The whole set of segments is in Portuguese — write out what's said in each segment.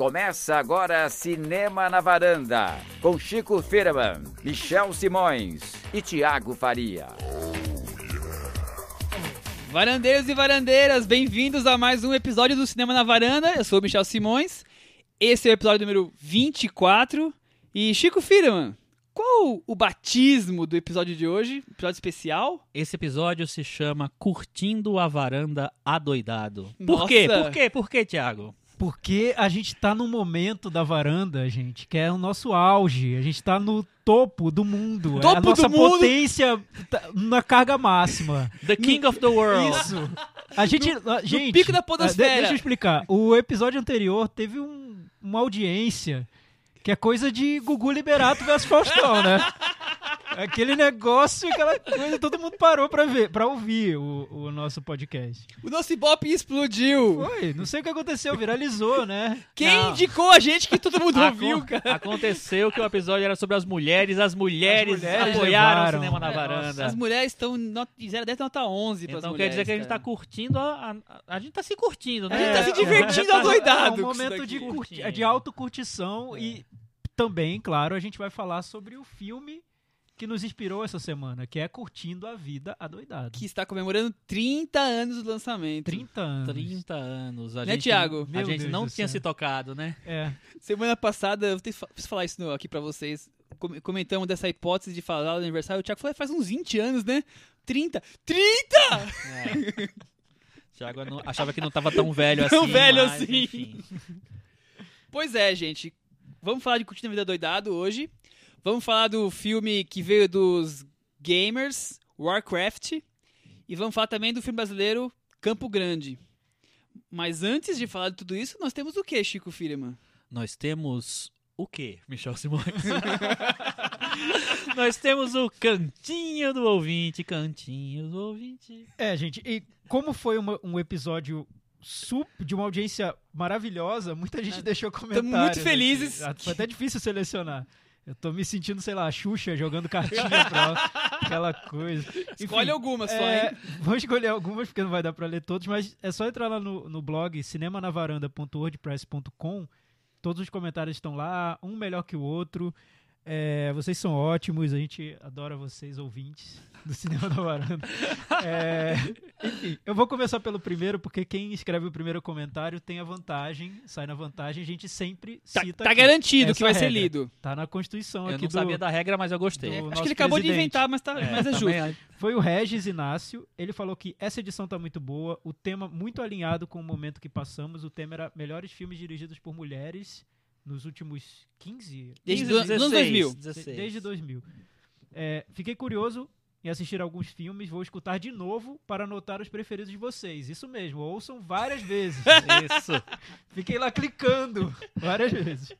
Começa agora Cinema na Varanda, com Chico Firman, Michel Simões e Tiago Faria. Varandeiros e varandeiras, bem-vindos a mais um episódio do Cinema na Varanda. Eu sou o Michel Simões. Esse é o episódio número 24. E Chico Firman, qual o batismo do episódio de hoje? Episódio especial? Esse episódio se chama Curtindo a Varanda Adoidado. Nossa. Por quê? Por quê? Por quê, Thiago? Porque a gente tá no momento da varanda, gente, que é o nosso auge. A gente tá no topo do mundo. Topo é a nossa potência tá na carga máxima. The King of the World. Isso. A gente, a- gente, pico da ah, podosfera. de- deixa eu explicar. O episódio anterior teve um- uma audiência que é coisa de Gugu Liberato versus Faustão, né? Aquele negócio, aquela coisa, todo mundo parou pra ver, para ouvir o, o nosso podcast. O nosso Ibope explodiu. Foi, não sei o que aconteceu, viralizou, né? Quem Não. indicou a gente que todo mundo Acon- ouviu, cara? Aconteceu que o episódio era sobre as mulheres, as mulheres, As mulheres apoiaram levaram. o cinema na É, varanda. As mulheres estão de 0 a 10 nota 11 pras Então quer dizer que a gente tá curtindo a, a, a gente tá se curtindo, né? A gente tá se É, divertindo é, adoidado É um momento de, curti- de autocurtição e também, claro, a gente vai falar sobre o filme que nos inspirou essa semana, que é Curtindo a Vida Adoidado. Que está comemorando 30 anos do lançamento. 30 anos. 30 anos. A Né, gente, Thiago? A gente Deus não tinha céu. se tocado, né? É. Semana passada, eu preciso falar isso aqui pra vocês. Com- Comentamos dessa hipótese de falar do aniversário. O Thiago falou, "É, faz uns 20 anos, né? 30. 30! É. Thiago não- achava que não tava tão velho Tão assim. velho mas, assim. enfim. Pois é, gente. Vamos falar de Curtindo a Vida Doidado hoje. Vamos falar do filme que veio dos gamers, Warcraft. E vamos falar também do filme brasileiro Campo Grande. Mas antes de falar de tudo isso, nós temos o que, Chico Firman? Nós temos o quê, Michel Simões? Nós temos o cantinho do ouvinte, cantinho do ouvinte. É, gente, e como foi uma- um episódio sup- de uma audiência maravilhosa, muita gente deixou comentários. muito aqui. felizes. Ah, Foi até difícil selecionar. Eu tô me sentindo, sei lá, a Xuxa jogando cartinha pra aquela coisa. Escolhe Enfim, algumas só, É, hein? vou escolher algumas porque não vai dar pra ler todos, mas é só entrar lá no, no blog cinemanavaranda.wordpress.com. Todos os comentários estão lá, um melhor que o outro. É, vocês são ótimos, a gente adora vocês, ouvintes do Cinema da Varanda. É, enfim, eu vou começar pelo primeiro, porque quem escreve o primeiro comentário tem a vantagem, sai na vantagem, a gente sempre Tá, cita. tá garantido que vai é ser regra. lido. Tá na Constituição Eu aqui não do. sabia da regra, mas eu gostei. Acho que ele acabou de presidente. inventar, mas, tá, mas é justo. também- Foi o Regis Inácio. Ele falou que essa edição tá muito boa, o tema muito alinhado com o momento que passamos. O tema era melhores filmes dirigidos por mulheres nos últimos 15 Desde 15, do- anos 2000. 16. desde 2000. É, fiquei curioso em assistir alguns filmes, vou escutar de novo para anotar os preferidos de vocês. Isso mesmo, ouçam várias vezes. Isso. Fiquei lá clicando várias vezes.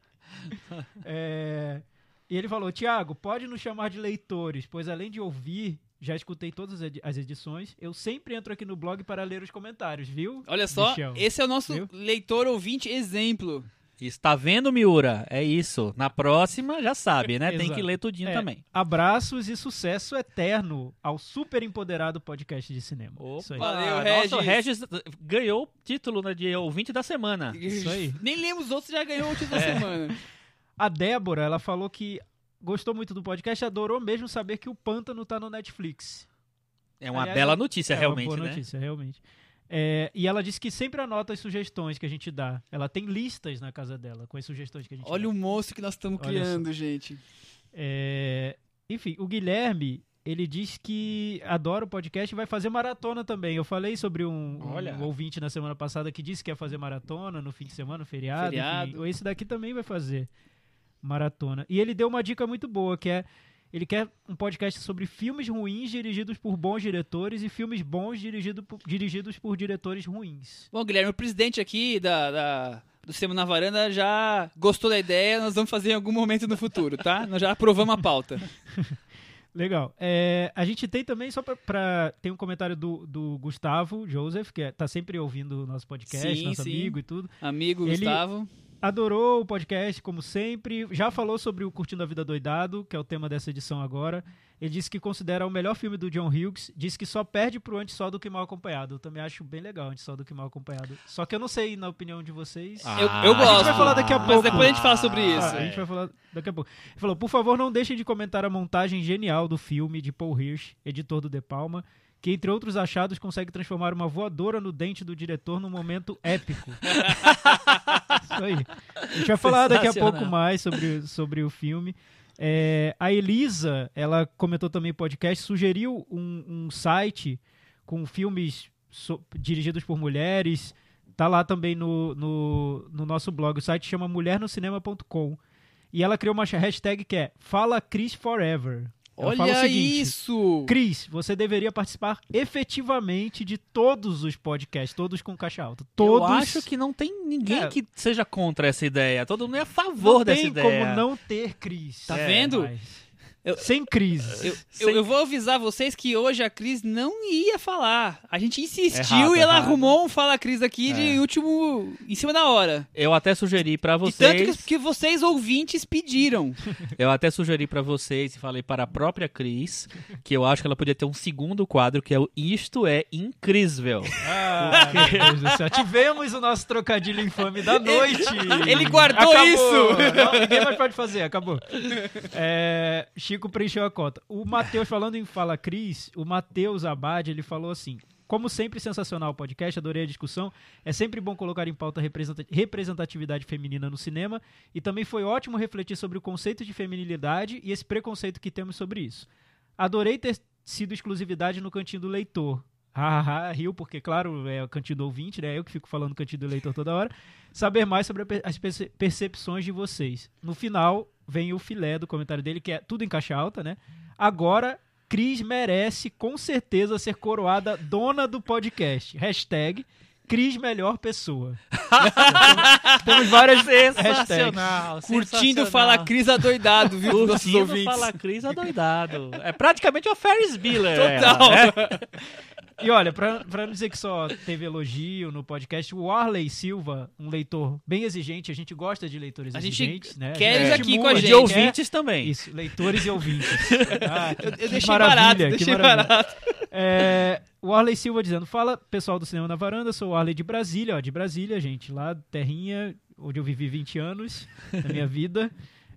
É, e ele falou: Tiago, pode nos chamar de leitores, pois além de ouvir, já escutei todas as edições. Eu sempre entro aqui no blog para ler os comentários, viu? Olha só, Michel? esse é o nosso Viu? leitor ouvinte exemplo. Está vendo, Miura? É isso. Na próxima, já sabe, né? Tem que ler tudinho É, também. Abraços e sucesso eterno ao super empoderado podcast de cinema. Isso aí. Valeu, Nossa, o Regis. Regis ganhou o título né, de ouvinte da semana. Isso aí. Nem lemos os outros, já ganhou o título da semana. A Débora, ela falou que gostou muito do podcast, adorou mesmo saber que o Pântano tá no Netflix. É uma Aliás, bela notícia, é realmente, uma boa né? notícia, realmente. É, e ela disse que sempre anota as sugestões que a gente dá. Ela tem listas na casa dela com as sugestões que a gente Olha dá. o monstro que nós estamos criando, gente. É, enfim, o Guilherme, ele diz que adora o podcast e vai fazer maratona também. Eu falei sobre um, um ouvinte na semana passada que disse que ia fazer maratona no fim de semana, no feriado. Feriado. Enfim, esse daqui também vai fazer maratona. E ele deu uma dica muito boa, que é ele quer um podcast sobre filmes ruins dirigidos por bons diretores e filmes bons dirigido por- dirigidos por diretores ruins. Bom, Guilherme, o presidente aqui da, da- do Cinema na Varanda já gostou da ideia, nós vamos fazer em algum momento no futuro, tá? Nós já aprovamos a pauta. Legal. É, a gente tem também, só pra, pra- Tem um comentário do, do Gustavo Joseph, que é- tá sempre ouvindo o nosso podcast, Sim, nosso sim. amigo e tudo. Amigo Ele- Gustavo. Adorou o podcast, como sempre. Já falou sobre o Curtindo a Vida Doidado, que é o tema dessa edição agora. Ele disse que considera o melhor filme do John Hughes. Disse que só perde pro Antes Só do que Mal Acompanhado. Eu também acho bem legal Antes Só do que Mal Acompanhado. Só que eu não sei, na opinião de vocês. Ah, Eu, eu gosto. A gente vai falar daqui a Mas pouco. depois a gente fala sobre isso. Ah, a gente vai falar daqui a pouco. Ele falou, por favor, não deixem de comentar a montagem genial do filme de Paul Hirsch, editor do De Palma, que, entre outros achados, consegue transformar uma voadora no dente do diretor num momento épico. Isso aí. A gente vai falar daqui a pouco mais sobre, sobre o filme. É, a Elisa, ela comentou também no podcast, sugeriu um, um site com filmes so- dirigidos por mulheres. Tá lá também no, no, no nosso blog. O site chama mulhernocinema.com. E ela criou uma hashtag que é Fala Cris Forever. Ela Olha seguinte, isso! Cris, você deveria participar efetivamente de todos os podcasts, todos com caixa alta. Todos. Eu acho que não tem ninguém É. que seja contra essa ideia. Todo mundo é a favor não dessa tem ideia. como não ter Cris. Tá É, vendo? mas- Eu- Sem Cris. Eu, Sem- eu, eu vou avisar vocês que hoje a Cris não ia falar. A gente insistiu Errado, e ela errado. arrumou um Fala Cris aqui de É. último. em cima da hora. Eu até sugeri pra E vocês. tanto que, que vocês ouvintes pediram. Eu até sugeri pra vocês e falei para a própria Cris que eu acho que ela podia ter um segundo quadro que é o Isto é Incrível. Ah, meu Deus do céu. Tivemos o nosso trocadilho infame da noite. Ele guardou Acabou. isso. Não, ninguém mais pode fazer, acabou. É, Chico preencheu a cota. O Matheus, falando em Fala Cris, o Matheus Abad, ele falou assim. Como sempre, sensacional o podcast, adorei a discussão. É sempre bom colocar em pauta representatividade feminina no cinema. E também foi ótimo refletir sobre o conceito de feminilidade e esse preconceito que temos sobre isso. Adorei ter sido exclusividade no cantinho do leitor. Hahaha, riu, porque, claro, é o cantinho do ouvinte, né? Eu que fico falando cantinho do leitor toda hora. Saber mais sobre as perce- percepções de vocês. No final, vem o filé do comentário dele, que é tudo em caixa alta, né? Agora, Cris merece, com certeza, ser coroada dona do podcast. Hashtag Cris Melhor Pessoa. Temos- várias hashtags. Sensacional. Curtindo sensacional. Fala Cris adoidado, viu? dos nossos Curtindo ouvintes. Fala Cris adoidado. É praticamente uma Ferris Bueller. Total. ela, né? E olha, pra, pra não dizer que só teve elogio no podcast, o Arley Silva, um leitor bem exigente, a gente gosta de leitores A gente exigentes, né? quer gente eles aqui com a estimula, De gente, ouvintes também. Isso, leitores e ouvintes. Ah, que- Eu que deixei maravilha, barato, que deixei maravilha. barato. É, o Arley Silva dizendo: Fala pessoal do Cinema na Varanda, sou o Arley de Brasília, ó, de Brasília, gente, lá terrinha, onde eu vivi 20 anos da minha vida.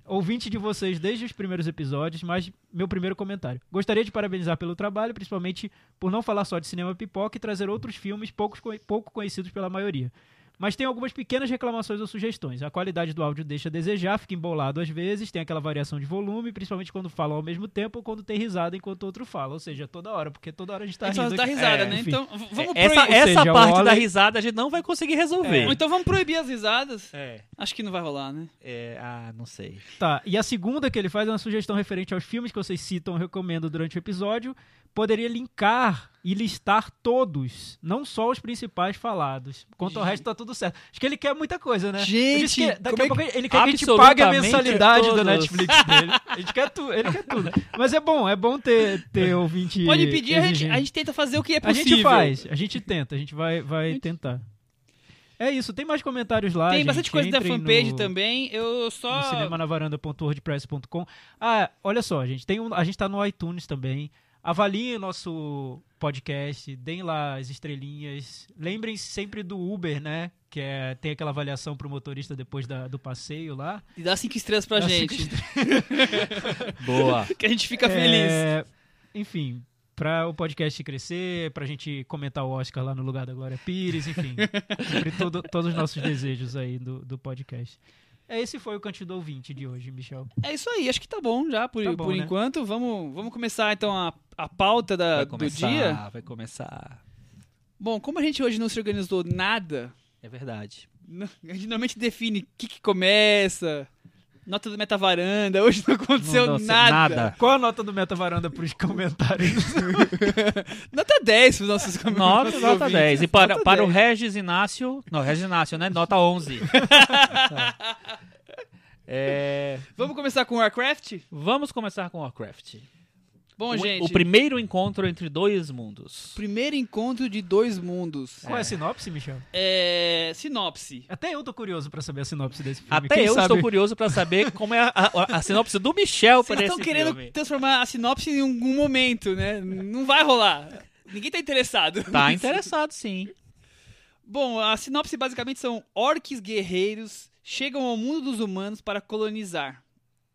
Ouvinte de vocês desde os primeiros episódios, mas meu primeiro comentário. Gostaria de parabenizar pelo trabalho, principalmente por não falar só de cinema pipoca e trazer outros filmes poucos, co- pouco conhecidos pela maioria. Mas tem algumas pequenas reclamações ou sugestões. A qualidade do áudio deixa a desejar, fica embolado às vezes, tem aquela variação de volume, principalmente quando falam ao mesmo tempo ou quando tem risada enquanto o outro fala. Ou seja, toda hora, porque toda hora a gente tá A gente só rindo. risada, É, né? enfim. Então, vamos Essa, proibir. essa seja, o parte da risada a gente não vai conseguir resolver. Ou então vamos proibir as risadas. É, Acho que não vai rolar, né? é, ah, não sei. Tá, e a segunda que ele faz é uma sugestão referente aos filmes que vocês citam, recomendo durante o episódio. Poderia linkar e listar todos, não só os principais falados. Quanto ao resto, tá tudo certo. Acho que ele quer muita coisa, né? Gente, que daqui a é pouco ele quer que a gente pague a mensalidade da todos. Netflix dele. A gente quer tudo, ele quer tudo. Mas é bom, é bom ter, ter ouvinte. Pode pedir, a gente, a gente tenta fazer o que é A possível. gente faz, a gente tenta, a gente vai, vai Gente- tentar. É isso, tem mais comentários lá. Tem gente. bastante coisa da Entrem fanpage no- também. Eu só. no cinemanavaranda.wordpress.com. Ah, olha só, gente, tem um, a gente tá no iTunes também. Avaliem o nosso podcast, deem lá as estrelinhas. Lembrem-se sempre do Uber, né? Que é, tem aquela avaliação pro motorista depois da- do passeio lá. E dá cinco estrelas pra Dá gente. cinco Boa. Que a gente fica feliz. É, enfim, para o podcast crescer, pra gente comentar o Oscar lá no lugar da Glória Pires, enfim, cumprir todo- todos os nossos desejos aí do, do podcast. É, Esse foi o Cantinho do Ouvinte de hoje, Michel. É isso aí, acho que tá bom já por, Tá bom, por né? enquanto. Vamos, vamos começar então a, a pauta da, Vai do começar, dia. vai começar. Bom, como a gente hoje não se organizou nada, É verdade. a gente normalmente define o que, que começa, nota do metavaranda. Hoje não aconteceu Não, não, nada. nada. Qual a nota do Meta Varanda pros comentários? Nota 10 pros nossos Nota, nossos nota ouvintes. 10. E para, Nota para o 10. Regis Inácio. Não, Regis Inácio, né? Nota 11. É, Vamos começar com Warcraft? vamos começar com Warcraft. Bom, o, gente, o primeiro encontro entre dois mundos. primeiro encontro de dois mundos. Qual é a sinopse, Michel? É, sinopse. Até eu tô curioso pra saber a sinopse desse filme. Até Quem eu sabe- estou curioso pra saber como é a, a- a sinopse do Michel Vocês para estão esse querendo filme. transformar a sinopse em algum momento, né? Não vai rolar. Ninguém tá interessado. Tá nisso. interessado, sim. Bom, a sinopse basicamente são orques guerreiros chegam ao mundo dos humanos para colonizar,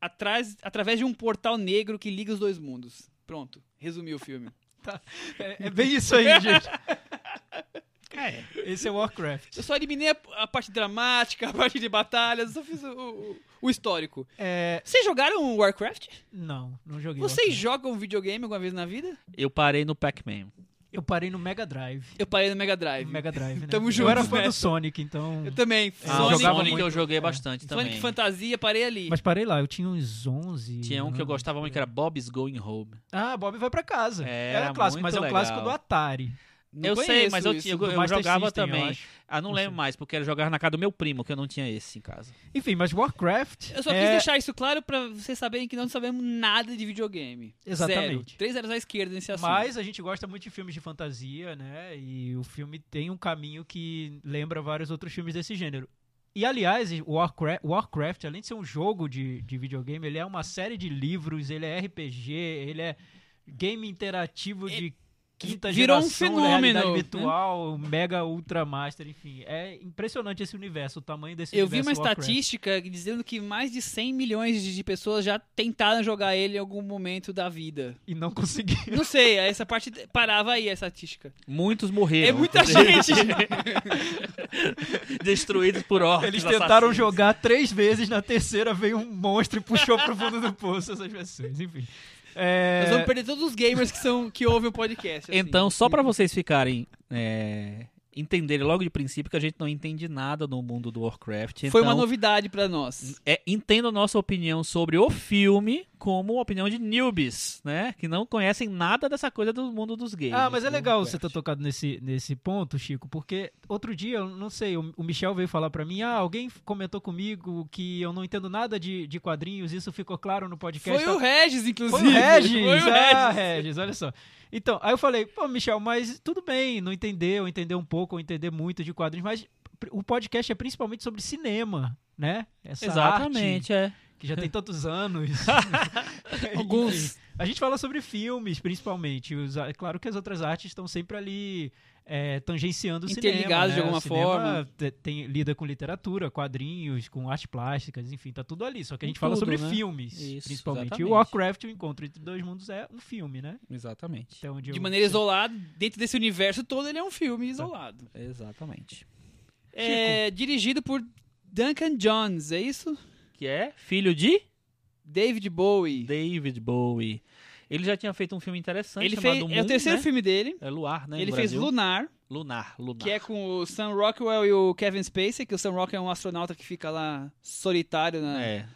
atrás, através de um portal negro que liga os dois mundos. Pronto, resumi o filme. É, é bem isso aí, gente. É, esse é Warcraft. Eu só eliminei a, a parte dramática, a parte de batalhas, eu só fiz o, o- o histórico. É, Vocês jogaram Warcraft? não, não joguei. Vocês Warcraft. jogam videogame alguma vez na vida? Eu parei no Pac-Man. Eu parei no Mega Drive. Eu parei no Mega Drive. No Mega Drive, né? Tamo eu juntos era fã do nessa. Sonic, então. Eu também. Ah, eu o Sonic, jogava Sonic muito. eu joguei É. bastante também. Sonic Fantasia, parei ali. Mas parei lá, eu tinha uns 11. Tinha um que eu gostava muito que era Bob's Going Home. Ah, Bob vai pra casa. É, era era clássico, mas é muito um clássico legal. do Atari. Não eu sei, mas eu, isso. tinha- eu, eu jogava System, eu também. acho. Ah, não Não lembro sei. mais, porque eu jogava na casa do meu primo, que eu não tinha esse em casa. Enfim, mas Warcraft. Eu só é... quis deixar isso claro pra vocês saberem que não sabemos nada de videogame. Exatamente. Zero. Três zeros à esquerda nesse assunto. Mas a gente gosta muito de filmes de fantasia, né? E o filme tem um caminho que lembra vários outros filmes desse gênero. E aliás, o Warcraft, Warcraft, além de ser um jogo de, de videogame, ele é uma série de livros, ele é RPG, ele é game interativo de quinta virou um geração, fenômeno, né? virtual, mega ultra master, enfim. É impressionante esse universo, o tamanho desse Eu vi universo. uma Warcraft. estatística dizendo que mais de 100 milhões de pessoas já tentaram jogar ele em algum momento da vida. E não consegui. Não sei, essa parte parava aí, a estatística. Muitos morreram. É muita gente! Destruídos por orcs Eles tentaram assassinos. jogar três vezes, na terceira veio um monstro e puxou pro fundo do poço essas pessoas, enfim. É... Nós vamos perder todos os gamers que, são, que ouvem o podcast. assim. Então, só pra vocês ficarem. É, entenderem logo de princípio que a gente não entende nada no mundo do Warcraft. Foi então, uma novidade pra nós. É, entenda a nossa opinião sobre o filme como opinião de newbies, né? Que não conhecem nada dessa coisa do mundo dos games. Ah, mas é legal Warcraft. você ter tocado nesse, nesse ponto, Chico, porque outro dia, eu não sei, o, o Michel veio falar pra mim, ah, alguém comentou comigo que eu não entendo nada de, de quadrinhos, isso ficou claro no podcast. Foi o Regis, inclusive. Foi o Regis! Foi o Ah, Regis. Regis, olha só. Então, aí eu falei, pô, Michel, mas tudo bem, não entender, ou entender um pouco, ou entender muito de quadrinhos, mas o podcast é principalmente sobre cinema, né? Essa Exatamente, é. arte que já tem tantos anos. Alguns. A gente fala sobre filmes, principalmente. Os- é claro que as outras artes estão sempre ali é, tangenciando o cinema. Interligados de né? alguma o cinema forma. te- Tem, lida com literatura, quadrinhos, com artes plásticas, enfim, tá tudo ali. Só que a gente fala tudo, sobre né? filmes, Isso, principalmente. E exatamente. o Warcraft, o Encontro entre Dois Mundos, é um filme, né? Exatamente. Onde De eu- maneira isolada, dentro desse universo todo, ele é um filme isolado. Exatamente. É dirigido por Duncan Jones, é isso? Que é filho de David Bowie. David Bowie. Ele já tinha feito um filme interessante Ele chamado fez, Moon, é o terceiro né? filme dele. É Luar, né? ele fez Brasil. Lunar, Lunar, Lunar. que é com o Sam Rockwell e o Kevin Spacey, que o Sam Rockwell é um astronauta que fica lá solitário na, É.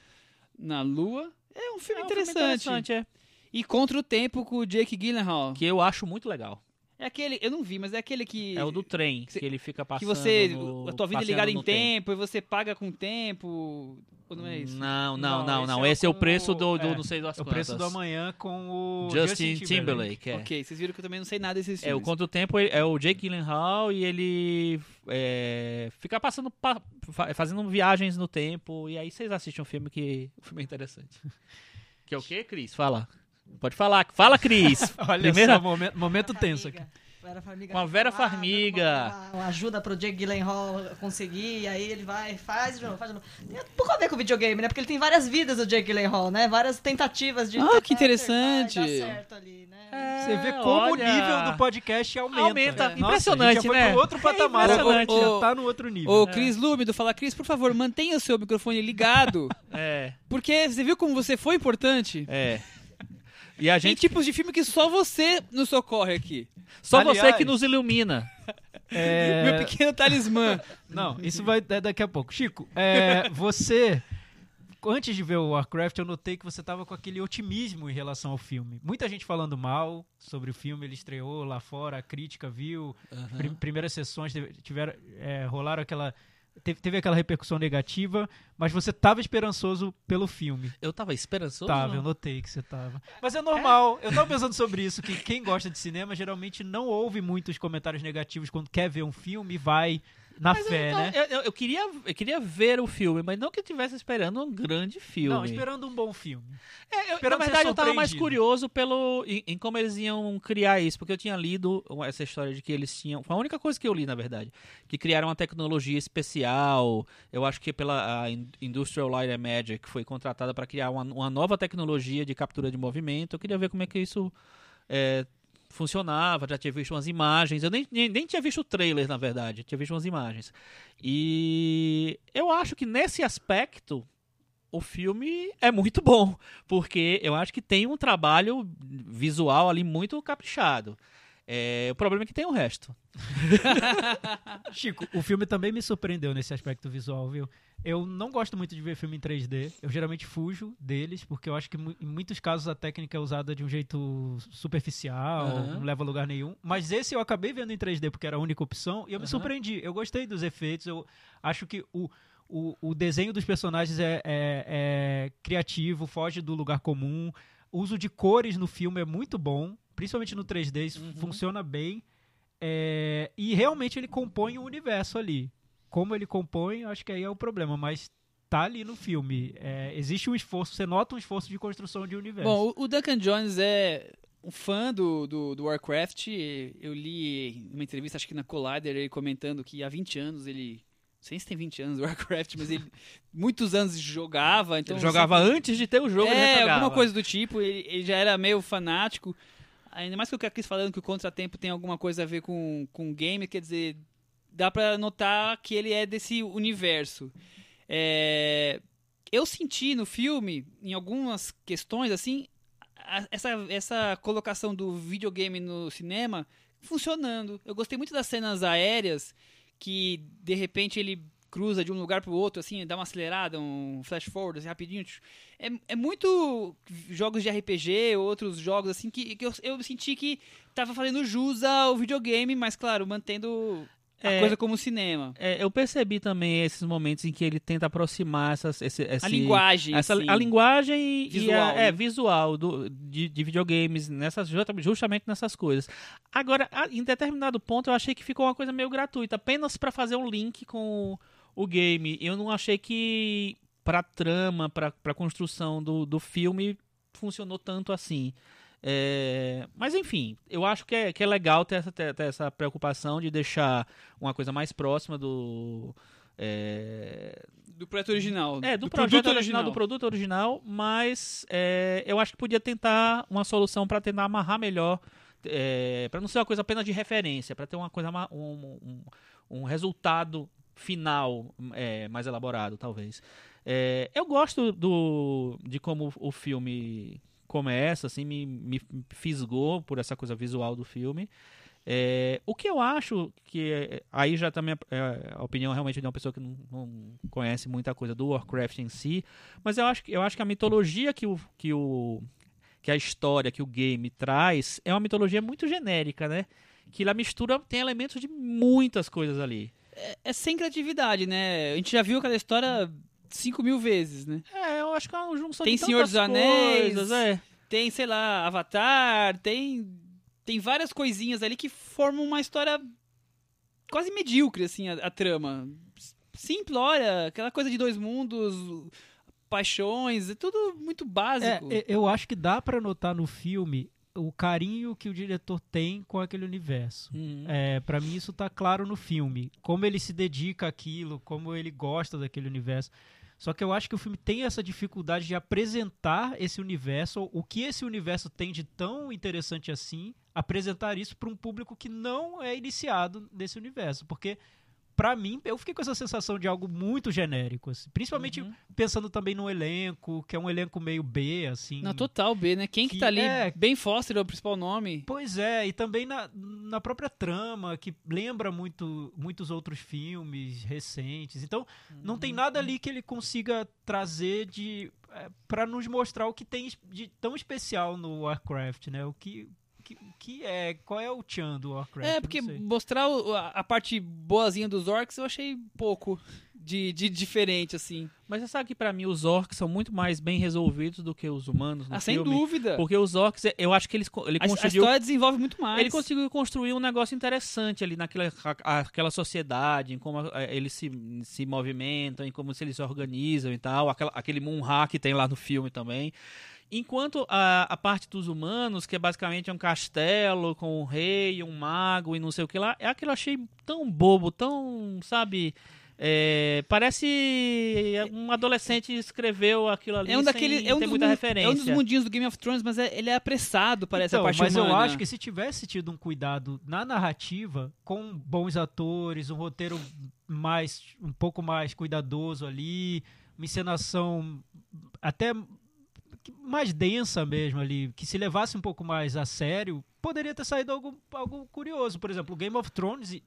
na Lua. É um filme É um filme interessante. interessante, é. E Contra o Tempo com o Jake Gyllenhaal. Que eu acho muito legal. É aquele, eu não vi, mas é aquele que É o do trem, que- que ele fica passando que você no- a tua vida é ligada em no tempo, e você paga com tempo, ou não é isso? Não, não, Não, não, esse não. é Esse é o preço do, do é, não sei das É o quantas. preço do amanhã com o Justin, Timberlake, é. Ok, vocês viram que eu também não sei nada desses É, o filmes. Contra o Tempo é o Jake Gyllenhaal e ele é, fica passando, pa- fa- fazendo viagens no tempo e aí vocês assistem um filme que o filme é interessante. Que é o quê, Cris? Fala. Pode falar. Fala, Cris. Olha Primeira- só, momento, momento tenso aqui. Vera Farmiga. Com a Vera Farmiga. Uma, uma ajuda pro Jake Gyllenhaal conseguir, e aí ele vai, faz de novo, faz de novo. Tem um pouco a ver com o videogame, né? Porque ele tem várias vidas, o Jake Gyllenhaal, né? Várias tentativas de... Ah, que interessante. certo ali, né? Você vê É, como olha. o nível do podcast aumenta. Aumenta. Nossa, Impressionante, a gente já foi né? pro outro É patamar, agora a gente impressionante. já tá no outro nível. Ô, Cris Lúmido, fala, Cris, por favor, mantenha o seu microfone ligado, É, porque você viu como você foi importante? é. E a Tem gente. tipos de filme que só você nos socorre aqui. Só Aliás- você que nos ilumina. É, Meu pequeno talismã. Não, isso vai é daqui a pouco. Chico, é, você. Antes de ver o Warcraft, eu notei que você tava com aquele otimismo em relação ao filme. Muita gente falando mal sobre o filme, ele estreou lá fora, a crítica viu, prim- primeiras sessões tiveram, é, rolaram aquela teve, teve aquela repercussão negativa, mas você tava esperançoso pelo filme. Eu tava esperançoso. Tava, eu notei que você tava. Mas é normal, eu tava pensando sobre isso, que quem gosta de cinema geralmente não ouve muitos comentários negativos quando quer ver um filme e vai na Mas fé, eu, né? eu, eu- eu queria, eu queria ver o filme, mas não que eu estivesse esperando um grande filme. Não, esperando um bom filme. É, eu- na verdade, eu tava mais curioso pelo em, em como eles iam criar isso, porque eu tinha lido essa história de que eles tinham. Foi a única coisa que eu li, na verdade. Que criaram uma tecnologia especial. Eu acho que pela Industrial Light and Magic foi contratada para criar uma, uma nova tecnologia de captura de movimento. Eu queria ver como é que isso é, funcionava. Já tinha visto umas imagens. Eu nem, nem, nem tinha visto o trailer, na verdade. Tinha visto umas imagens. E eu acho que nesse aspecto o filme é muito bom, porque eu acho que tem um trabalho visual ali muito caprichado. É, o problema é que tem o resto. Chico, o filme também me surpreendeu nesse aspecto visual, viu? Eu não gosto muito de ver filme em 3D. Eu geralmente fujo deles, porque eu acho que em muitos casos a técnica é usada de um jeito superficial, Aham. não leva a lugar nenhum. Mas esse eu acabei vendo em 3D porque era a única opção e eu me Aham. surpreendi. Eu gostei dos efeitos, eu acho que o, o, o desenho dos personagens é, é- é criativo, foge do lugar comum. O uso de cores no filme é muito bom, principalmente no 3D, isso Uhum. funciona bem. É, e realmente ele compõe o universo ali. Como ele compõe, acho que aí é o problema, mas tá ali no filme. É, existe um esforço, você nota um esforço de construção de universo. Bom, o Duncan Jones é um fã do, do, do Warcraft. Eu li uma entrevista, acho que na Collider, ele comentando que há 20 anos ele. Não sei se tem 20 anos Warcraft, mas ele muitos anos jogava. Então Ele jogava sempre- antes de ter o jogo, é, alguma coisa do tipo. Ele, ele já era meio fanático. Ainda mais que o Cris falando que o Contratempo tem alguma coisa a ver com, com game, quer dizer, dá pra notar que ele é desse universo. É, eu senti no filme, em algumas questões, assim, essa, essa colocação do videogame no cinema funcionando. Eu gostei muito das cenas aéreas que, de repente, ele cruza de um lugar pro outro, assim, dá uma acelerada, um flash forward, assim, rapidinho. É, é muito jogos de RPG, outros jogos, assim, que, que eu, eu senti que tava fazendo jus ao videogame, mas, claro, mantendo a É. coisa como cinema. É, eu percebi também esses momentos em que ele tenta aproximar essas, esse, esse- A linguagem, essa, assim. a linguagem e- e Visual, a- é, né? visual do, de, de videogames nessas justa- justamente nessas coisas. Agora, em determinado ponto, eu achei que ficou uma coisa meio gratuita, apenas para fazer um link com o, game. Eu não achei que para trama, para para construção do, do filme funcionou tanto assim. É, mas enfim, eu acho que é, que é legal ter essa, ter, ter essa preocupação de deixar uma coisa mais próxima do. é, Do projeto original. é, do, do projeto produto original, original. do produto original, mas é, eu acho que podia tentar uma solução para tentar amarrar melhor, é, para não ser uma coisa apenas de referência, para ter uma coisa um, um, um resultado final é, mais elaborado, talvez. É, eu gosto do de como o filme começa, assim, me, me fisgou por essa coisa visual do filme. É, o que eu acho que é- aí já também é a opinião realmente de uma pessoa que não, não conhece muita coisa do Warcraft em si, mas eu acho que eu acho que a mitologia que o que o que a história que o game traz é uma mitologia muito genérica, né? Que ela mistura tem elementos de muitas coisas ali. É sem criatividade, né? A gente já viu aquela história 5 mil vezes, né? É, eu acho que é uma junção Tem de Senhor tantas dos Anéis, coisas, é. Tem, sei lá, Avatar, tem tem várias coisinhas ali que formam uma história quase medíocre, assim, a, a trama. Simplória, aquela coisa de dois mundos, paixões, é tudo muito É, básico. é, eu acho que dá pra notar no filme o carinho que o diretor tem com aquele universo. Uhum. É, para mim isso tá claro no filme, como ele se dedica àquilo, como ele gosta daquele universo. Só que eu acho que o filme tem essa dificuldade de apresentar esse universo, o que esse universo tem de tão interessante assim, apresentar isso para um público que não é iniciado nesse universo, porque pra mim eu fiquei com essa sensação de algo muito genérico, assim. principalmente Uhum. pensando também no elenco, que é um elenco meio B, assim. Na total B, né? Quem que, Que tá ali? é- Ben Foster é o principal nome. Pois é, e também na, na própria trama, que lembra muito muitos outros filmes recentes. Então, não tem nada ali que ele consiga trazer de é, para nos mostrar o que tem de tão especial no Warcraft, né? O que, que, que é, qual é o Chan do Warcraft? É, porque mostrar o- a, a parte boazinha dos orcs eu achei pouco. de, de diferente, assim. Mas você sabe que pra mim os orcs são muito mais bem resolvidos do que os humanos no Ah, sem filme? dúvida. Porque os orcs, eu acho que eles, ele A, a história desenvolve muito mais. Ele conseguiu construir um negócio interessante ali naquela a- aquela sociedade, em como a- eles se, se movimentam, em como se eles se organizam e tal. Aquela, aquele Munra que tem lá no filme também. Enquanto a, a parte dos humanos, que é basicamente um castelo com um rei, um mago e não sei o que lá, é aquilo que eu achei tão bobo, tão, sabe... é, parece um adolescente escreveu aquilo ali É um daquele, sem é um muita referência. É um dos mundinhos do Game of Thrones, mas é- ele é apressado, parece Então, a parte mas eu humana. acho que se tivesse tido um cuidado na narrativa, com bons atores, um roteiro mais um pouco mais cuidadoso ali, uma encenação até mais densa mesmo ali, que se levasse um pouco mais a sério, poderia ter saído algo, algo curioso. Por exemplo, Game of Thrones,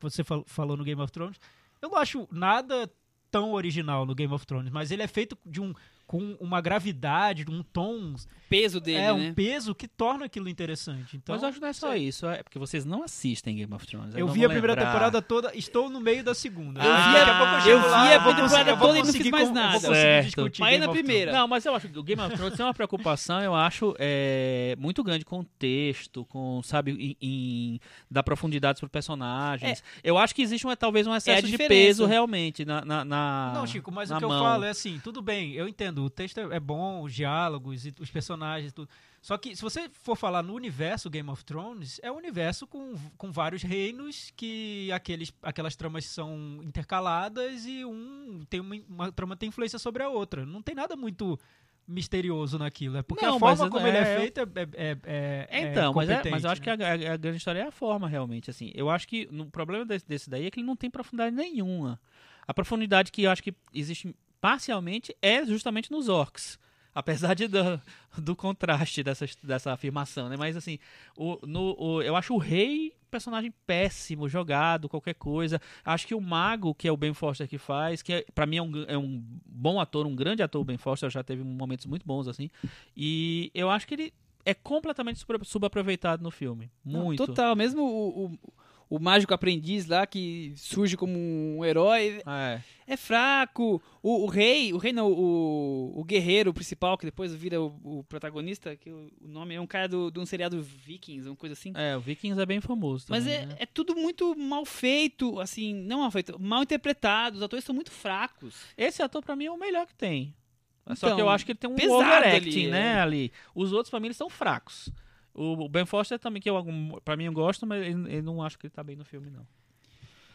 você fal- falou no Game of Thrones, eu não acho nada tão original no Game of Thrones, mas ele é feito de um com uma gravidade, um tom, O peso dele, é um né? peso que torna aquilo interessante. Então, Mas eu acho que não é só isso, é porque vocês não assistem Game of Thrones. eu não vi a primeira lembrar. temporada toda, estou no meio da segunda. Eu Ah, vi daqui a- a pouco eu eu chego vi lá, a eu vou temporada eu toda e não fiz mais eu nada. Certo. Vai na primeira. Não, mas eu acho que o Game of Thrones tem uma preocupação, eu acho, é, muito grande com o texto, com, sabe, em, em- dar profundidade para personagens. Eu acho que existe uma, talvez um excesso de diferença. peso realmente na, na, na- Não, Chico, mas na o que eu mão. falo é assim, tudo bem, eu entendo, o texto é é bom, os diálogos e os personagens, tudo. Só que se você for falar no universo Game of Thrones, é um universo com, com vários reinos que aqueles, aquelas tramas são intercaladas e um tem uma, uma trama tem influência sobre a outra. Não tem nada muito misterioso naquilo, é porque Não, a forma mas como é- ele é é- feito é, é, é- é Então, mas, é- mas eu acho né? que a, a- grande história é a forma, realmente. assim. Eu acho que no- o problema desse, desse daí é que ele não tem profundidade nenhuma. A profundidade que eu acho que existe parcialmente é justamente nos orcs. Apesar de, do, do contraste dessa, dessa afirmação, né? Mas assim, o, no, o- eu acho o rei personagem péssimo, jogado, qualquer coisa. Acho que o mago, que é o Ben Foster que faz, que é, para mim é um, é um bom ator, um grande ator, o Ben Foster, já teve momentos muito bons assim. E eu acho que ele é completamente subaproveitado no filme. Não, Muito. Total, mesmo o, o, o mágico aprendiz lá que surge como um herói É. é fraco. O, o rei, o rei não, o, o guerreiro principal que depois vira o, o protagonista, que o, o nome é um cara do, de um seriado Vikings, uma coisa assim. É, o Vikings é bem famoso. Mas também, é, né? é tudo muito mal feito, assim, não mal feito, mal interpretado. Os atores são muito fracos. Esse ator pra mim é o melhor que tem. Só Então, que eu acho que ele tem um overacting, ali, né, é. ali. Os outros pra mim eles são fracos. O Ben Foster também, que eu, pra mim eu gosto, mas ele não acho que ele tá bem no filme, não.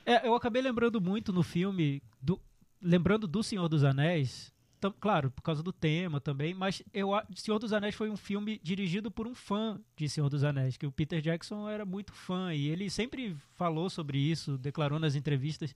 É, eu acabei lembrando muito no filme, do, lembrando do Senhor dos Anéis, tam- claro, por causa do tema também, mas eu, Senhor dos Anéis foi um filme dirigido por um fã de Senhor dos Anéis, que o Peter Jackson era muito fã e ele sempre falou sobre isso, declarou nas entrevistas.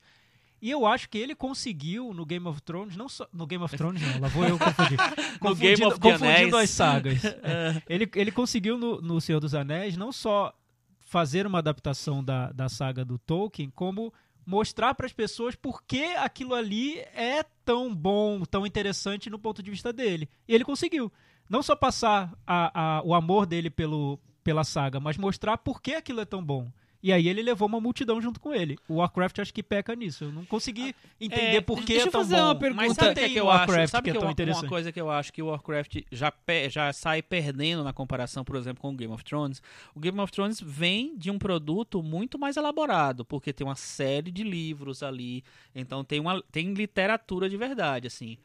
E eu acho que ele conseguiu no Game of Thrones, não só no Game of Thrones, não, lá vou eu confundir. Confundindo- confundindo as sagas. ele, ele conseguiu no, no Senhor dos Anéis não só fazer uma adaptação da, da saga do Tolkien, como mostrar para as pessoas por que aquilo ali é tão bom, tão interessante no ponto de vista dele. E ele conseguiu. Não só passar a, a- o amor dele pelo, pela saga, mas mostrar por que aquilo é tão bom. E aí ele levou uma multidão junto com ele. O Warcraft acho que peca nisso. Eu não consegui entender É, por que deixa é eu tão fazer bom. uma pergunta. Mas sabe o que, é que eu Warcraft acho? Sabe que é que tão eu- uma interessante. coisa que eu acho que o Warcraft já, pe- já sai perdendo na comparação, por exemplo, com o Game of Thrones? O Game of Thrones vem de um produto muito mais elaborado, porque tem uma série de livros ali, então tem, uma, tem literatura de verdade, assim.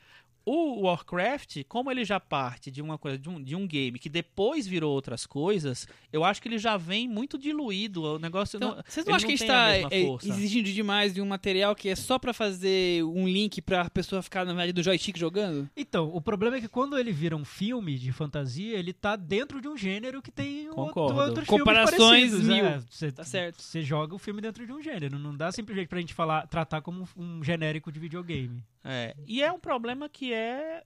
O Warcraft, como ele já parte de uma coisa de um, de um game que depois virou outras coisas, eu acho que ele já vem muito diluído. O negócio Então, não, vocês não acham que a tá mesma é, exigindo demais de um material que é só pra fazer um link pra pessoa ficar, na verdade, do joystick jogando? Então, o problema é que quando ele vira um filme de fantasia, ele tá dentro de um gênero que tem outro, Concordo. outros Comparações parecidos. mil. É, você, Tá certo. Você joga o filme dentro de um gênero. Não dá simplesmente pra gente falar, tratar como um genérico de videogame. É, e é um problema que é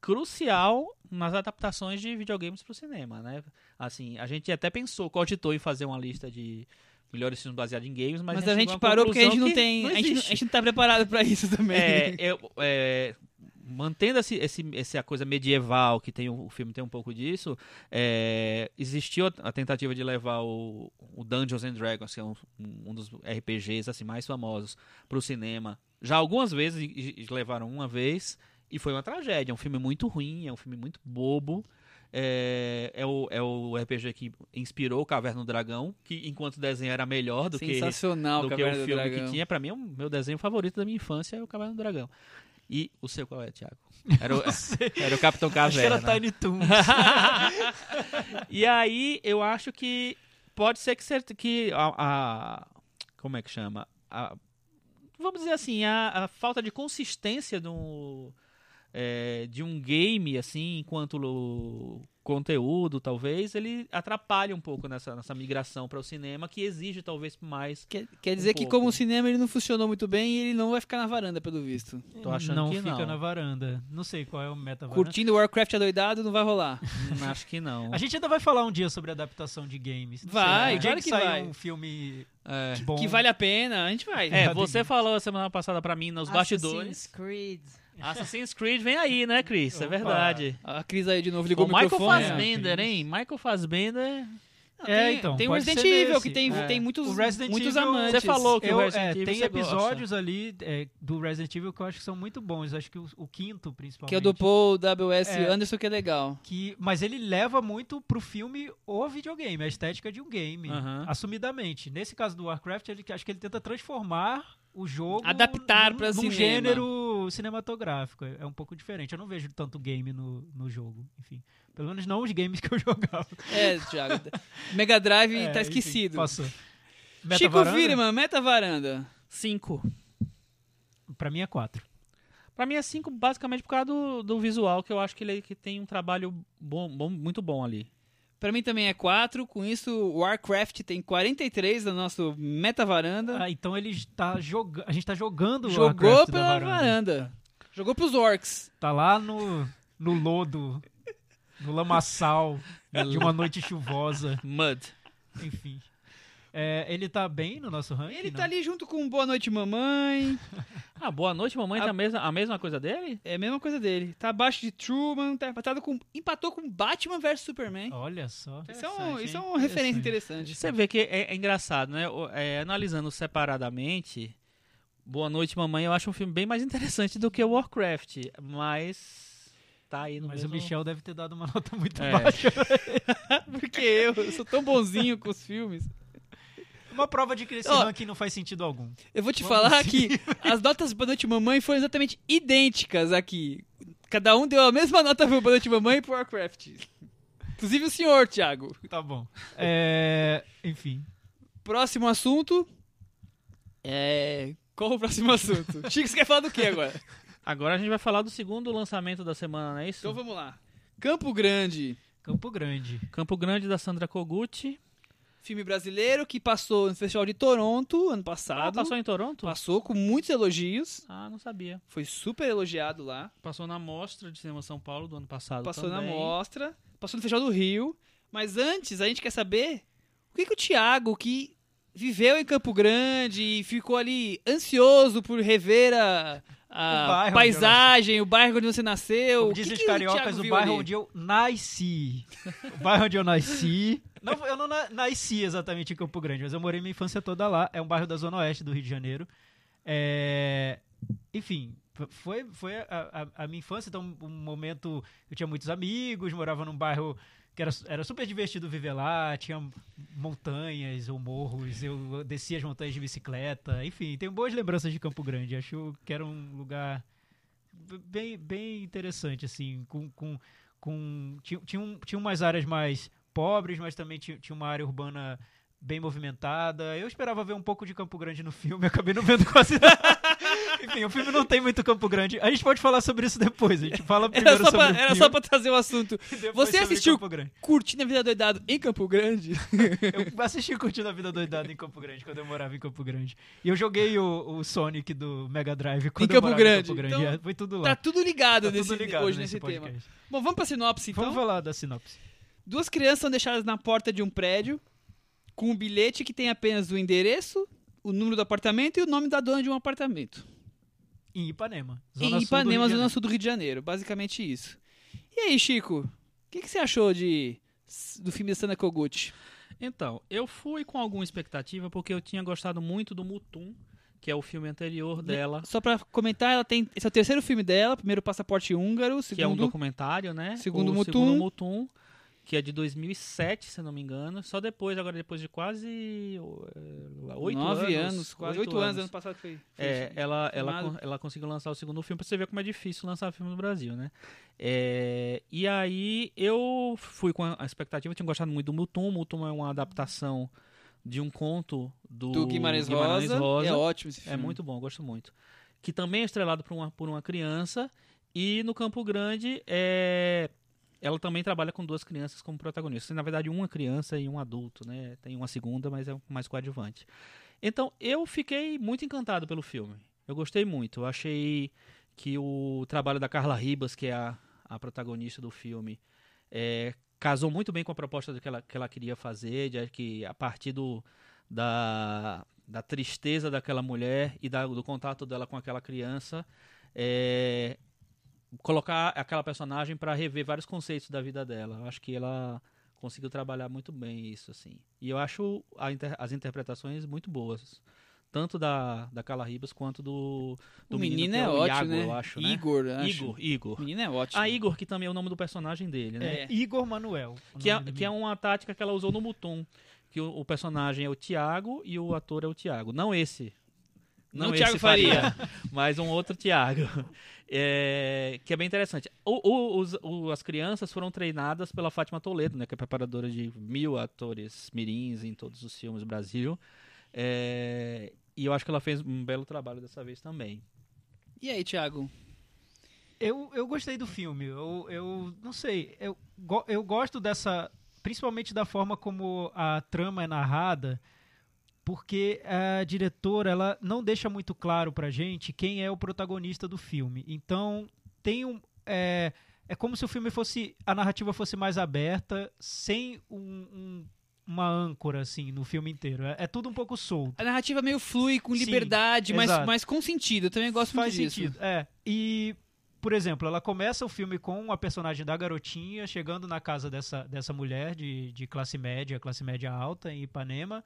crucial nas adaptações de videogames pro cinema, né? Assim, a gente até pensou, cogitou em fazer uma lista de melhores filmes baseados em games, mas, Mas, a gente chegou à parou porque a gente não tem. não a, gente não, a gente não tá preparado pra isso também. É, eu- é, mantendo esse, esse, essa coisa medieval que tem o, filme tem um pouco disso, é, existiu a, tentativa de levar o, o Dungeons and Dragons, que é um, um dos RPGs assim mais famosos, para o cinema. Já algumas vezes e- e levaram uma vez e foi uma tragédia. É um filme muito ruim, é um filme muito bobo. É, é, o, é o RPG que inspirou o Caverna do Dragão, que enquanto desenho era melhor do que do que o filme que tinha. Pra mim, é o meu desenho favorito da minha infância é o Caverna do Dragão. E o seu qual é, Thiago? Era o, era o Capitão Acho que era Caverna. Tiny Toons. e aí, eu acho que pode ser que, cert- que a, a- Como é que chama? A- vamos dizer assim, a, a falta de consistência do, é, de um game, assim, enquanto conteúdo, talvez, ele atrapalha um pouco nessa, nessa migração para o cinema, que exige talvez mais. Quer, quer dizer que pouco. como o cinema ele não funcionou muito bem, ele não vai ficar na varanda, pelo visto. Tô achando não que fica não. na varanda. Não sei qual é o meta varanda. Curtindo Warcraft adoidado, não vai rolar. Hum, acho que não. A gente ainda vai falar um dia sobre adaptação de games. Vai, sei, dia claro que sair vai. um filme É. Que vale a pena, a gente vai. É, você falou semana passada pra mim nos bastidores. Assassin's Creed. Assassin's Creed vem aí, né, Cris? É Opa. verdade. A Cris aí de novo ligou O o Michael microfone. Fassbender, Cris. hein? Michael Fassbender. Não, É, tem, então, Tem o Resident Evil, que tem, É. tem muitos, O Resident muitos Evil- amantes. Você falou que Eu- o Resident é, Evil tem você gosta. episódios ali é, do Resident Evil que eu acho que são muito bons. Acho que o, o quinto, principalmente. Que é o do Paul W.S. É. Anderson, que é legal. que mas ele leva muito pro filme o videogame, a estética de um game, Aham. assumidamente. Nesse caso do Warcraft, ele, acho que ele tenta transformar o jogo Adaptar num cinema. gênero cinematográfico. É um pouco diferente. Eu não vejo tanto game no, no jogo, enfim. Pelo menos não os games que eu jogava. É, Thiago. Mega Drive É, tá enfim, esquecido. passou. Meta Chico varanda, Firman, Meta Varanda. Cinco. Pra mim é 4. Pra mim é cinco basicamente por causa do, do visual, que eu acho que ele que tem um trabalho bom, bom- muito bom ali. Pra mim também é 4. Com isso, Warcraft tem 43 no nosso Meta Varanda. Ah, então ele está jogando. A gente tá jogando o Jogou Warcraft pela varanda. varanda. Jogou pros orcs. Tá lá no, no lodo, no lamaçal de uma noite chuvosa. Mud. Enfim. É, ele tá bem no nosso ranking? Ele não? tá ali junto com Boa Noite Mamãe. Ah, boa noite, mamãe. A- Tá a mesma, a mesma coisa dele? É a mesma coisa dele. Tá abaixo de Truman, tá empatado com. Empatou com Batman vs Superman. Olha só. Isso é, um, isso é uma referência interessante. Você vê que é, é engraçado, né? É, analisando separadamente, Boa Noite, Mamãe, eu acho um filme bem mais interessante do que o Warcraft. Mas. Tá aí no Mas mesmo... o Michel deve ter dado uma nota muito É. baixa. Porque eu, eu sou tão bonzinho com os filmes. Uma prova de que esse Ó. ranking não faz sentido algum. Eu vou te Vamos falar seguir. que as notas Boa Noite Mamãe foram exatamente idênticas aqui. Cada um deu a mesma nota pro Boa Noite Mamãe e pro Warcraft. Inclusive o senhor, Thiago. Tá bom. É, enfim. Próximo assunto. É. Qual o próximo assunto? Chico, você quer falar do que agora? Agora a gente vai falar do segundo lançamento da semana, não é isso? Então vamos lá. Campo Grande. Campo Grande. Campo Grande da Sandra Kogut. Filme brasileiro que passou no Festival de Toronto ano Ah, passado. passou em Toronto? Passou com muitos elogios. Ah, não sabia. Foi super elogiado lá. Passou na Mostra de Cinema São Paulo do ano passado Passou na também. mostra. Passou no Festival do Rio. Mas antes, a gente quer saber o que, que o Thiago, que viveu em Campo Grande e ficou ali ansioso por rever a, a O bairro paisagem, o bairro onde você nasceu. Como o que dizem os que o cariocas, o viu bairro ali? onde eu nasci. O bairro onde eu nasci. Não, eu não na- nasci exatamente em Campo Grande, mas eu morei minha infância toda lá. É um bairro da Zona Oeste do Rio de Janeiro. É, Enfim, foi, foi a, a- a minha infância, então um momento. Eu tinha muitos amigos, morava num bairro que era, era super divertido viver lá, tinha montanhas ou morros, eu descia as montanhas de bicicleta, enfim, tenho boas lembranças de Campo Grande. Acho que era um lugar bem, bem interessante, assim, com, com, com tinha, tinha, um- tinha umas áreas mais pobres, mas também tinha, uma área urbana bem movimentada. Eu esperava ver um pouco de Campo Grande no filme, acabei não vendo quase nada. Enfim, o filme não tem muito Campo Grande. A gente pode falar sobre isso depois. A gente fala Era primeiro só, sobre pra, era só pra trazer o assunto. Você assistiu. Curtindo a Vida Doidado em Campo Grande? Eu assisti Curtindo a Vida Doidada em Campo Grande, quando eu morava em Campo Grande. E eu joguei o, o Sonic do Mega Drive quando eu Campo morava Grande. em Campo Grande. Então, É, foi tudo lá. Tá tudo ligado, Tá nesse, tudo ligado hoje nesse nesse, tema. Bom, vamos pra sinopse então. Vamos falar da sinopse. Duas crianças são deixadas na porta de um prédio com um bilhete que tem apenas o endereço, o número do apartamento e o nome da dona de um apartamento. Em Ipanema. em Sul do Ipanema, de Zona. Sul do Rio de Janeiro. Basicamente isso. E aí, Chico? O que, que você achou de, do filme da Sana Koguchi? Então, eu fui com alguma expectativa porque eu tinha gostado muito do Mutum, que é o filme anterior dela, Só pra comentar, ela tem. Esse é o terceiro filme dela. Primeiro Passaporte Húngaro. que é um Segundo. documentário, né? Segundo o Mutum. Segundo Mutum, que é de 2007, se não me engano. Só depois, agora depois de quase eh, oito Nove anos. anos, quase oito anos. Ano passado foi. foi É, ela, ela, ela conseguiu lançar o segundo filme pra você ver como é difícil lançar filme no Brasil, né? É, e aí eu fui com a expectativa, eu tinha gostado muito do Mutum. Mutum é uma adaptação de um conto do, do Guimarães, Rosa. É ótimo esse É filme. muito bom, gosto muito. Que também é estrelado por uma, por uma criança. E no Campo Grande, é, ela também trabalha com duas crianças como protagonistas. Na verdade, uma criança e um adulto, né? Tem uma segunda, mas é mais coadjuvante. Então, eu fiquei muito encantado pelo filme. Eu gostei muito. Eu achei que o trabalho da Carla Ribas, que é a, a protagonista do filme, é, casou muito bem com a proposta que ela, que ela queria fazer, de que a partir do, da, da tristeza daquela mulher e da- do contato dela com aquela criança, é, colocar aquela personagem para rever vários conceitos da vida dela. Eu acho que ela conseguiu trabalhar muito bem isso, assim. E eu acho a inter- as interpretações muito boas. Tanto da, da Carla Ribas quanto do, do O menino, menino é o ótimo, Iago, né? eu acho, né? Igor, acho. Igor, Igor. O menino é ótimo. A Igor, que também é o nome do personagem dele, né? É, Igor Manuel. Que é, que é uma tática que ela usou no Mutum. Que o, o personagem é o Tiago e o ator é o Tiago. Não esse. Não o esse Thiago Faria. mas um outro Tiago. É, que é bem interessante. O- o- os- o- as crianças foram treinadas pela Fátima Toledo, né, que é preparadora de mil atores mirins em todos os filmes do Brasil. É, e eu acho que ela fez um belo trabalho dessa vez também. E aí, Thiago? Eu, eu gostei do filme. Eu, eu não sei. Eu, eu gosto dessa. Principalmente da forma como a trama é narrada, porque a diretora ela não deixa muito claro pra gente quem é o protagonista do filme. Então, tem um. É, é como se o filme fosse. A narrativa fosse mais aberta, sem um- um- uma âncora, assim, no filme inteiro. É, é tudo um pouco solto. A narrativa meio flui, com Sim, liberdade, mas, exato. mas com sentido. Eu também gosto Faz muito disso. sentido. É. E, por exemplo, ela começa o filme com a personagem da garotinha chegando na casa dessa, dessa mulher de, de classe média, classe média alta, em Ipanema.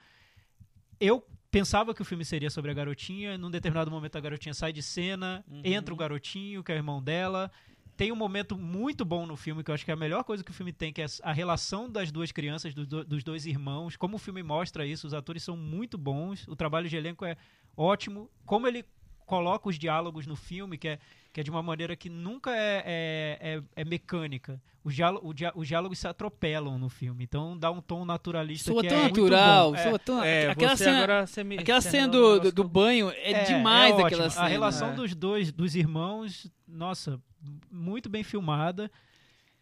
Eu pensava que o filme seria sobre a garotinha. Num determinado momento, a garotinha sai de cena, Uhum. entra o garotinho, que é o irmão dela. Tem um momento muito bom no filme, que eu acho que é a melhor coisa que o filme tem, que é a relação das duas crianças, dos do- dos dois irmãos. Como o filme mostra isso, os atores são muito bons, o trabalho de elenco é ótimo. Como ele coloca os diálogos no filme, que é, que é de uma maneira que nunca é, é, é- é mecânica. Os, diálo- o dia- os diálogos se atropelam no filme, então dá um tom naturalista Soa tão é muito natural. bom. É. soa tão... É, aquela cena, agora você me- aquela você cena do, do, do banho é, demais aquela cena. A relação É. dos dois, dos irmãos, nossa, muito bem filmada.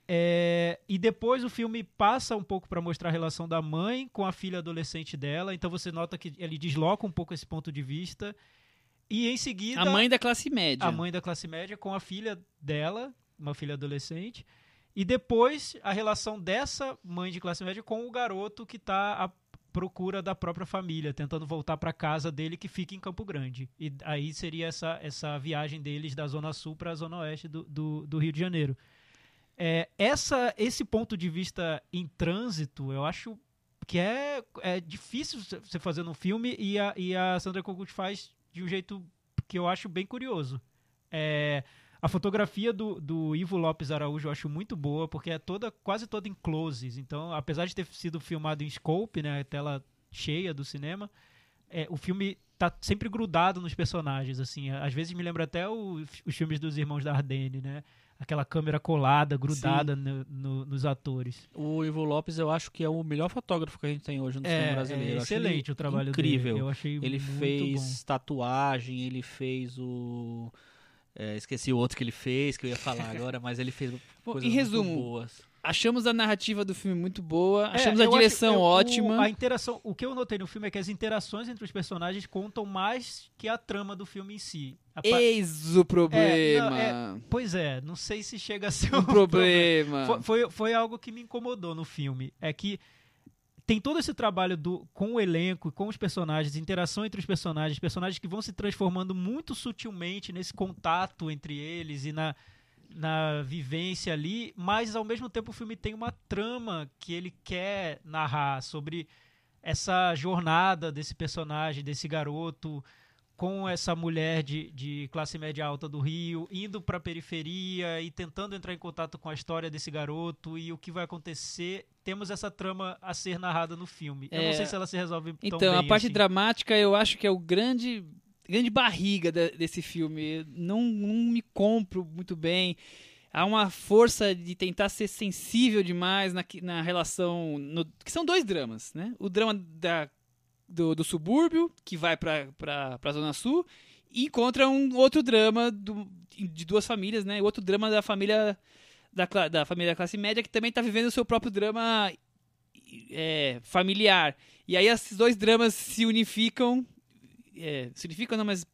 É, e depois o filme passa um pouco para mostrar a relação da mãe com a filha adolescente dela. Então você nota que ele desloca um pouco esse ponto de vista. E em seguida A mãe da classe média. a mãe da classe média com a filha dela, uma filha adolescente. E depois a relação dessa mãe de classe média com o garoto que está à procura da própria família, tentando voltar para casa dele que fica em Campo Grande. E aí seria essa, essa viagem deles da Zona Sul para a Zona Oeste do, do, do Rio de Janeiro. É, essa, esse ponto de vista em trânsito, eu acho que é, é difícil você fazer num filme e a, e a Sandra Kogut faz de um jeito que eu acho bem curioso. É, a fotografia do, do Ivo Lopes Araújo eu acho muito boa, porque é toda quase toda em closes. Então, apesar de ter sido filmado em scope, né, tela cheia do cinema, é, o filme tá sempre grudado nos personagens, assim. Às vezes me lembra até o- os filmes dos Irmãos Dardenne, né? Aquela câmera colada, grudada no- no- nos atores. O Ivo Lopes, eu acho que é o melhor fotógrafo que a gente tem hoje no cinema É, brasileiro. é excelente o trabalho incrível. dele. Eu achei Ele fez bom. tatuagem, ele fez o. é, esqueci o outro que ele fez, que eu ia falar agora, mas ele fez Bom, coisas em resumo, boas. Achamos a narrativa do filme muito boa, É, achamos a eu acho- direção eu- o- ótima. a interação, o que eu notei no filme é que as interações entre os personagens contam mais que a trama do filme em si. A Eis o problema. É, Pois é, não sei se chega a ser o um problema. Foi, foi, foi algo que me incomodou no filme. É que tem todo esse trabalho do, com o elenco, com os personagens, interação entre os personagens, personagens que vão se transformando muito sutilmente nesse contato entre eles e na, na vivência ali, mas ao mesmo tempo o filme tem uma trama que ele quer narrar sobre essa jornada desse personagem, desse garoto, com essa mulher de, de classe média alta do Rio, indo para a periferia e tentando entrar em contato com a história desse garoto e o que vai acontecer. Temos essa trama a ser narrada no filme. Eu É, não sei se ela se resolve tão Então, a parte assim. dramática eu acho que é o grande grande barriga de- desse filme. Não, não me compro muito bem. Há uma força de tentar ser sensível demais na, na relação. no- que são dois dramas, né? O drama da, do, do subúrbio, que vai pra, pra Zona Sul, e encontra um outro drama do- de duas famílias, né? Outro drama da família da, da família da classe média, que também está vivendo o seu próprio drama é, familiar. E aí esses dois dramas se unificam. É, se unificam não, mas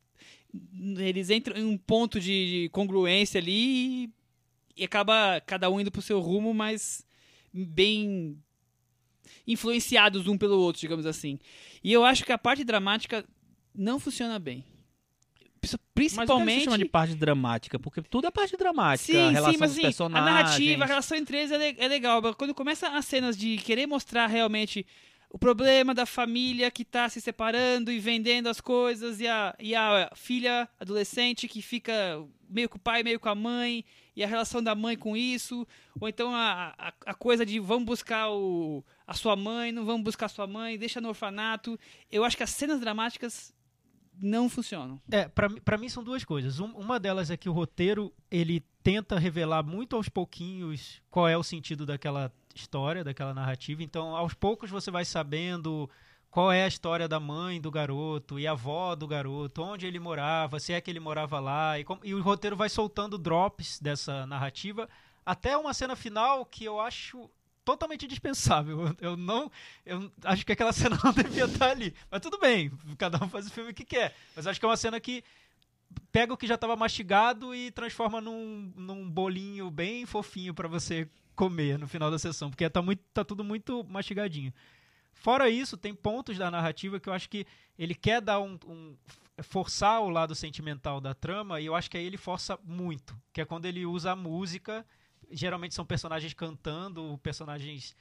eles entram em um ponto de congruência ali e, e acaba cada um indo pro seu rumo, mas bem influenciados um pelo outro, digamos assim. E eu acho que a parte dramática não funciona bem. Mas o que você Principalmente chama de parte dramática? Porque tudo é parte dramática. Sim, a relação sim, mas dos assim, a personagens. narrativa, a relação entre eles é, é legal. Quando começa as cenas de querer mostrar realmente o problema da família que tá se separando e vendendo as coisas, e a, e a filha adolescente que fica meio com o pai, meio com a mãe, e a relação da mãe com isso, ou então a, a, a coisa de vamos buscar o, a sua mãe, não vamos buscar a sua mãe, deixa no orfanato. Eu acho que as cenas dramáticas não funcionam. É, pra mim são duas coisas. Um- uma delas é que o roteiro, ele tenta revelar muito aos pouquinhos qual é o sentido daquela história, daquela narrativa. Então, aos poucos você vai sabendo qual é a história da mãe do garoto e a avó do garoto, onde ele morava, se é que ele morava lá. E, como- e o roteiro vai soltando drops dessa narrativa até uma cena final que eu acho totalmente dispensável. Eu, não. Eu acho que aquela cena não devia estar ali. Mas tudo bem, cada um faz o filme que quer. Mas acho que é uma cena que pega o que já estava mastigado e transforma num, num bolinho bem fofinho para você comer no final da sessão, porque tá, muito, tá tudo muito mastigadinho. Fora isso, tem pontos da narrativa que eu acho que ele quer dar um, um- forçar o lado sentimental da trama e eu acho que aí ele força muito, que é quando ele usa a música, geralmente são personagens cantando, personagens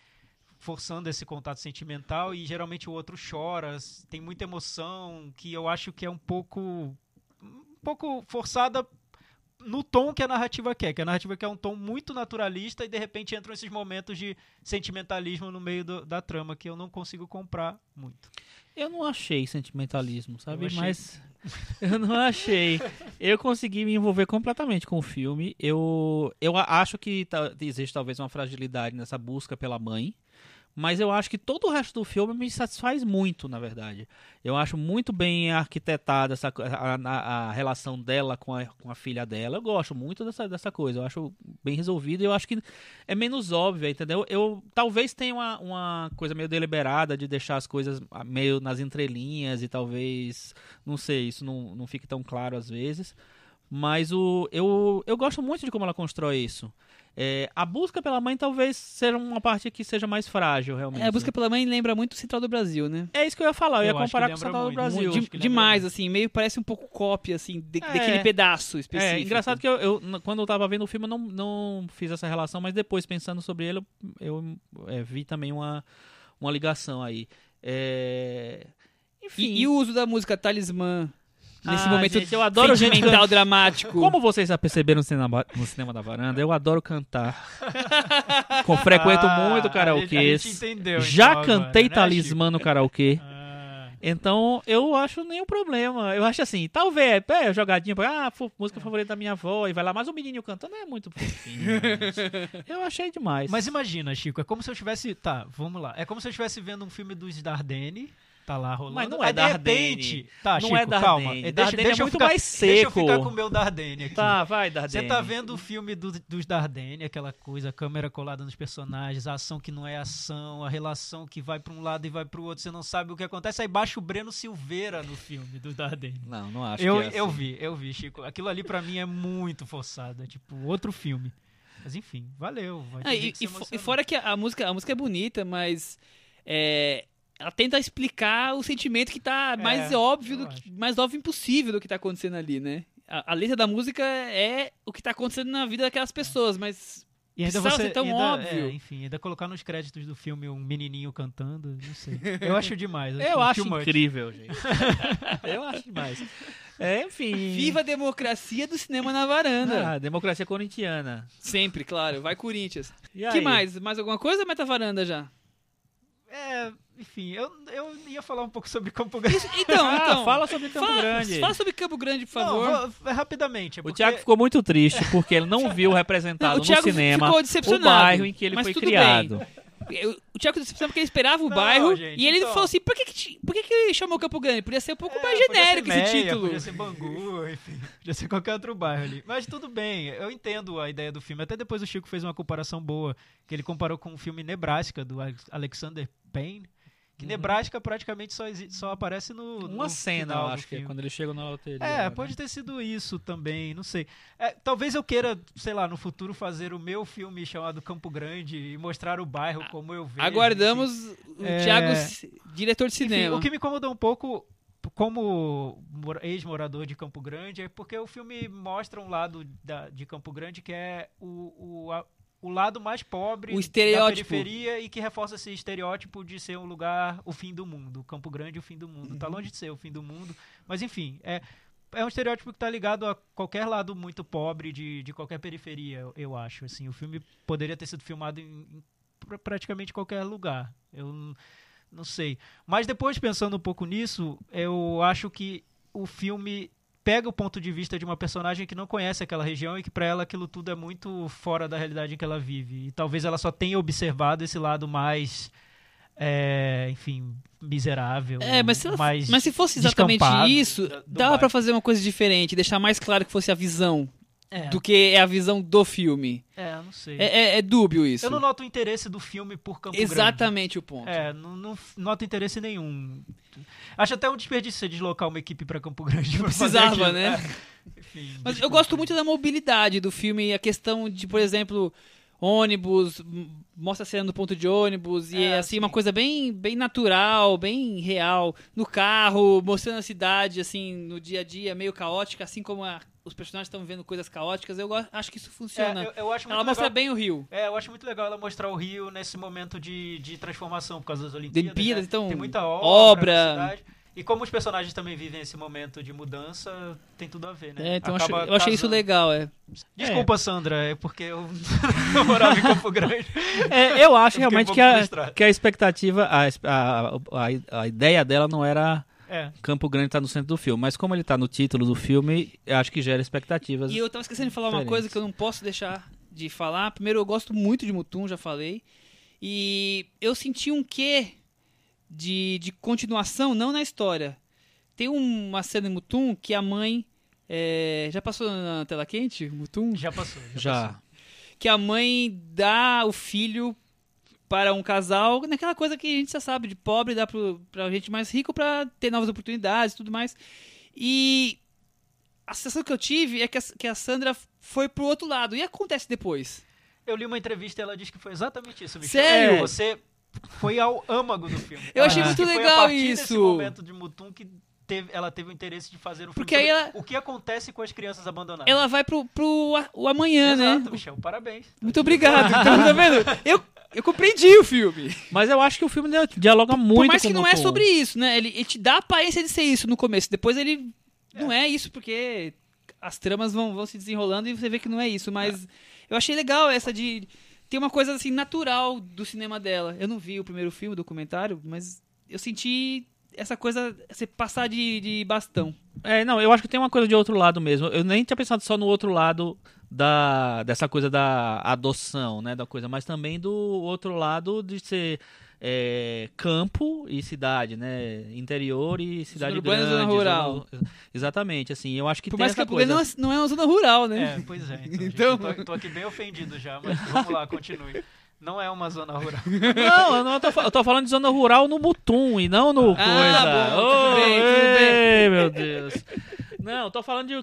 forçando esse contato sentimental e geralmente o outro chora, tem muita emoção que eu acho que é um pouco pouco forçada no tom que a narrativa quer, que a narrativa quer um tom muito naturalista e de repente entram esses momentos de sentimentalismo no meio do- da trama que eu não consigo comprar muito. Eu não achei sentimentalismo, sabe? Eu. Mas eu não achei. Eu consegui me envolver completamente com o filme. Eu, eu acho que ta- existe talvez uma fragilidade nessa busca pela mãe. Mas eu acho que todo o resto do filme me satisfaz muito, na verdade. Eu acho muito bem arquitetada essa, a, a- a relação dela com a, com a filha dela. Eu gosto muito dessa, dessa coisa. Eu acho bem resolvido eu acho que é menos óbvia, entendeu? Eu talvez tenha uma, uma coisa meio deliberada de deixar as coisas ah, meio nas entrelinhas e talvez, não sei, isso não, não fique tão claro às vezes. Mas o, eu, eu gosto muito de como ela constrói isso. É, a busca pela mãe talvez seja uma parte que seja mais frágil, realmente. É, a busca pela mãe lembra muito o Central do Brasil, né? É isso que eu ia falar, eu, ia Eu que comparar com o Central do muito, Brasil. muito. De- demais, muito. assim, meio parece um pouco cópia, assim, de- É. daquele pedaço específico. É, engraçado que eu, eu, quando eu tava vendo o filme, eu não, não fiz essa relação, mas depois, pensando sobre ele, eu, eu, é, vi também uma, uma ligação aí. É, Enfim. E, e o uso da música Talismã nesse Ah, momento gente, eu adoro sentimental, dramático. Como vocês já perceberam no cinema, no cinema da varanda, eu adoro cantar. Com, frequento Ah, muito karaokê. Já então, cantei agora, né, talismã no karaokê. Ah, Então, eu acho nenhum problema. Eu acho assim, talvez, é, jogadinha, pra- ah, música favorita da minha avó, e vai lá, mas o menininho cantando é muito fofinho. eu achei demais. Mas imagina, Chico, é como se eu estivesse. Tá, vamos lá. É como se eu estivesse vendo um filme dos Dardenne. Tá lá rolando. Mas não é Aí, de Dardenne. repente. Tá, Não Chico, é Dardenne. calma. Deixa, Dardenne deixa é eu muito ficar, mais Deixa eu seco. ficar com o meu Dardenne aqui. Tá, vai, Você Dardenne. tá vendo o filme do- dos Dardenne, aquela coisa, a câmera colada nos personagens, a ação que não é ação, a relação que vai pra um lado e vai pro outro, você não sabe o que acontece. Aí baixa o Breno Silveira no filme dos Dardenne. Não, não acho Eu, que é eu assim. vi, eu vi, Chico. Aquilo ali pra mim é muito forçado, é tipo outro filme. Mas enfim, valeu. Vai ter Ah, e, e e fora que a, a música, a música é bonita, mas é, ela tenta explicar o sentimento que tá mais É, óbvio, eu do que, mais óbvio impossível do que tá acontecendo ali, né? A, a letra da música é o que tá acontecendo na vida daquelas pessoas, mas E ainda Precisava você ser tão ainda, óbvio. é, enfim, ainda colocar nos créditos do filme um menininho cantando, não sei. Eu acho demais. Eu acho too much. incrível, gente. eu acho demais. É, enfim. viva a democracia do cinema na varanda. Ah, democracia corintiana. Sempre, claro. Vai Corinthians. E que aí? mais? Mais alguma coisa ou meta varanda já? É, enfim, eu, eu ia falar um pouco sobre Campo Grande. Então, Ah, então. fala sobre Campo fala, Grande. Fala sobre Campo Grande, por Não, favor. vou- rapidamente. é O porque- Thiago ficou muito triste porque ele não viu Não, representado o no cinema ficou o bairro em que ele mas foi tudo criado. Eu- o Thiago decepcionou porque ele esperava o Não, bairro gente, e ele então. falou assim: por que, que, por que, que chamou Campo Grande? Podia ser um pouco É, mais genérico esse título. Podia ser Bangu, enfim. Podia ser qualquer outro bairro ali. Mas tudo bem, eu entendo a ideia do filme. Até depois o Chico fez uma comparação boa, que ele comparou com o filme Nebraska, do Alex- Alexander Payne. Que Nebraska praticamente só, só aparece no. Uhum. Uma no cena, eu acho que é quando ele chega na loteria. É, né? pode ter sido isso também, não sei. É, talvez eu queira, sei lá, no futuro fazer o meu filme chamado Campo Grande e mostrar o bairro como eu vejo. Aguardamos o É. Thiago, diretor de Enfim, cinema. o que me incomodou um pouco, como mora- ex-morador de Campo Grande, é porque o filme mostra um lado da- de Campo Grande que é o, o, a- o lado mais pobre O estereótipo. da periferia e que reforça esse estereótipo de ser um lugar, o fim do mundo. Campo Grande, o fim do mundo. Tá longe de ser o fim do mundo, mas enfim, é, é um estereótipo que tá ligado a qualquer lado muito pobre de, de qualquer periferia, eu, eu acho. Assim, o filme poderia ter sido filmado em, em pra- praticamente qualquer lugar. Eu não sei. Mas depois, pensando um pouco nisso, eu acho que o filme pega o ponto de vista de uma personagem que não conhece aquela região e que para ela aquilo tudo é muito fora da realidade em que ela vive. E talvez ela só tenha observado esse lado mais, é, enfim, miserável. É, mas se, ela- mas se fosse exatamente isso, dava pra fazer uma coisa diferente, deixar mais claro que fosse a visão É, do que é a visão do filme. é, não sei. É, é- é dúbio isso. Eu não noto o interesse do filme por Campo Grande. Exatamente o ponto. É, não, não noto interesse nenhum. Acho até um desperdício você deslocar uma equipe pra Campo Grande. pra fazer precisava, né? É. Enfim, Mas eu desculpa. gosto muito da mobilidade do filme, a questão de, por exemplo, ônibus, mostra a cena do ponto de ônibus, e É, é assim, sim. uma coisa bem, bem natural, bem real. No carro, mostrando a cidade, assim, no dia a dia, meio caótica, assim como a- os personagens estão vendo coisas caóticas, eu acho que isso funciona. É, eu, eu acho muito Ela mostra legal. bem o Rio. É, eu acho muito legal ela mostrar o Rio nesse momento de, de transformação por causa das Olimpíadas. Olimpíadas, né? então, tem muita obra. obra. E como os personagens também vivem esse momento de mudança, tem tudo a ver, né? É, então eu achei- Acaba eu achei isso legal, é. Desculpa, Sandra, é porque eu, eu morava em Campo Grande. É, eu acho Eu um realmente pouco que a, que a expectativa, a, a, a ideia dela não era É, Campo Grande estar no centro do filme, mas como ele tá no título do filme, eu acho que gera expectativas. E eu tava esquecendo de falar uma diferentes. coisa que eu não posso deixar de falar. Primeiro, eu gosto muito de Mutum, já falei. E eu senti um quê de, de continuação, não na história. Tem uma cena em Mutum que a mãe. é, já passou na tela quente? Mutum? já passou. Já. Já. passou. Que a mãe dá o filho para um casal, naquela coisa que a gente já sabe, de pobre, dá pro, pra gente mais rico pra ter novas oportunidades e tudo mais. E a sensação que eu tive é que a, que a Sandra foi pro outro lado. E acontece depois. Eu li uma entrevista e ela disse que foi exatamente isso, Michel. Sério? É, Você foi ao âmago do filme. Eu achei muito que foi legal a partir desse isso. momento de Mutum que teve- ela teve o interesse de fazer o filme Porque aí ela- o que acontece com as crianças abandonadas. Ela vai pro, pro a- o amanhã, Exato, né? Michel, parabéns. Muito obrigado. Então, tá vendo? Eu, eu compreendi o filme. Mas eu acho que o filme dialoga muito Por mais com que não é sobre isso, né? Ele, ele te dá a aparência de ser isso no começo. Depois ele não é isso, porque as tramas vão, vão se desenrolando e você vê que não é isso. Mas eu achei legal essa de. Tem uma coisa assim natural do cinema dela. Eu não vi o primeiro filme, o documentário, mas eu senti essa coisa, você passar de, de bastão. É, não, eu acho que tem uma coisa de outro lado mesmo. Eu nem tinha pensado só no outro lado da dessa coisa da adoção, né, da coisa, mas também do outro lado de ser é, campo e cidade, né, interior e cidade e grande, zona rural. zona- exatamente, assim, eu acho que Por tem mais que essa Grande coisa. não é, não é uma zona rural, né? É, pois é. Então, Então- gente, tô, tô aqui bem ofendido já, mas vamos lá, continue. Não é uma zona rural. Não, eu, não tô, eu tô falando de zona rural no Mutum e não no Ah, coisa. bom, tudo bem, tudo ei, meu Deus. Não, eu tô falando de.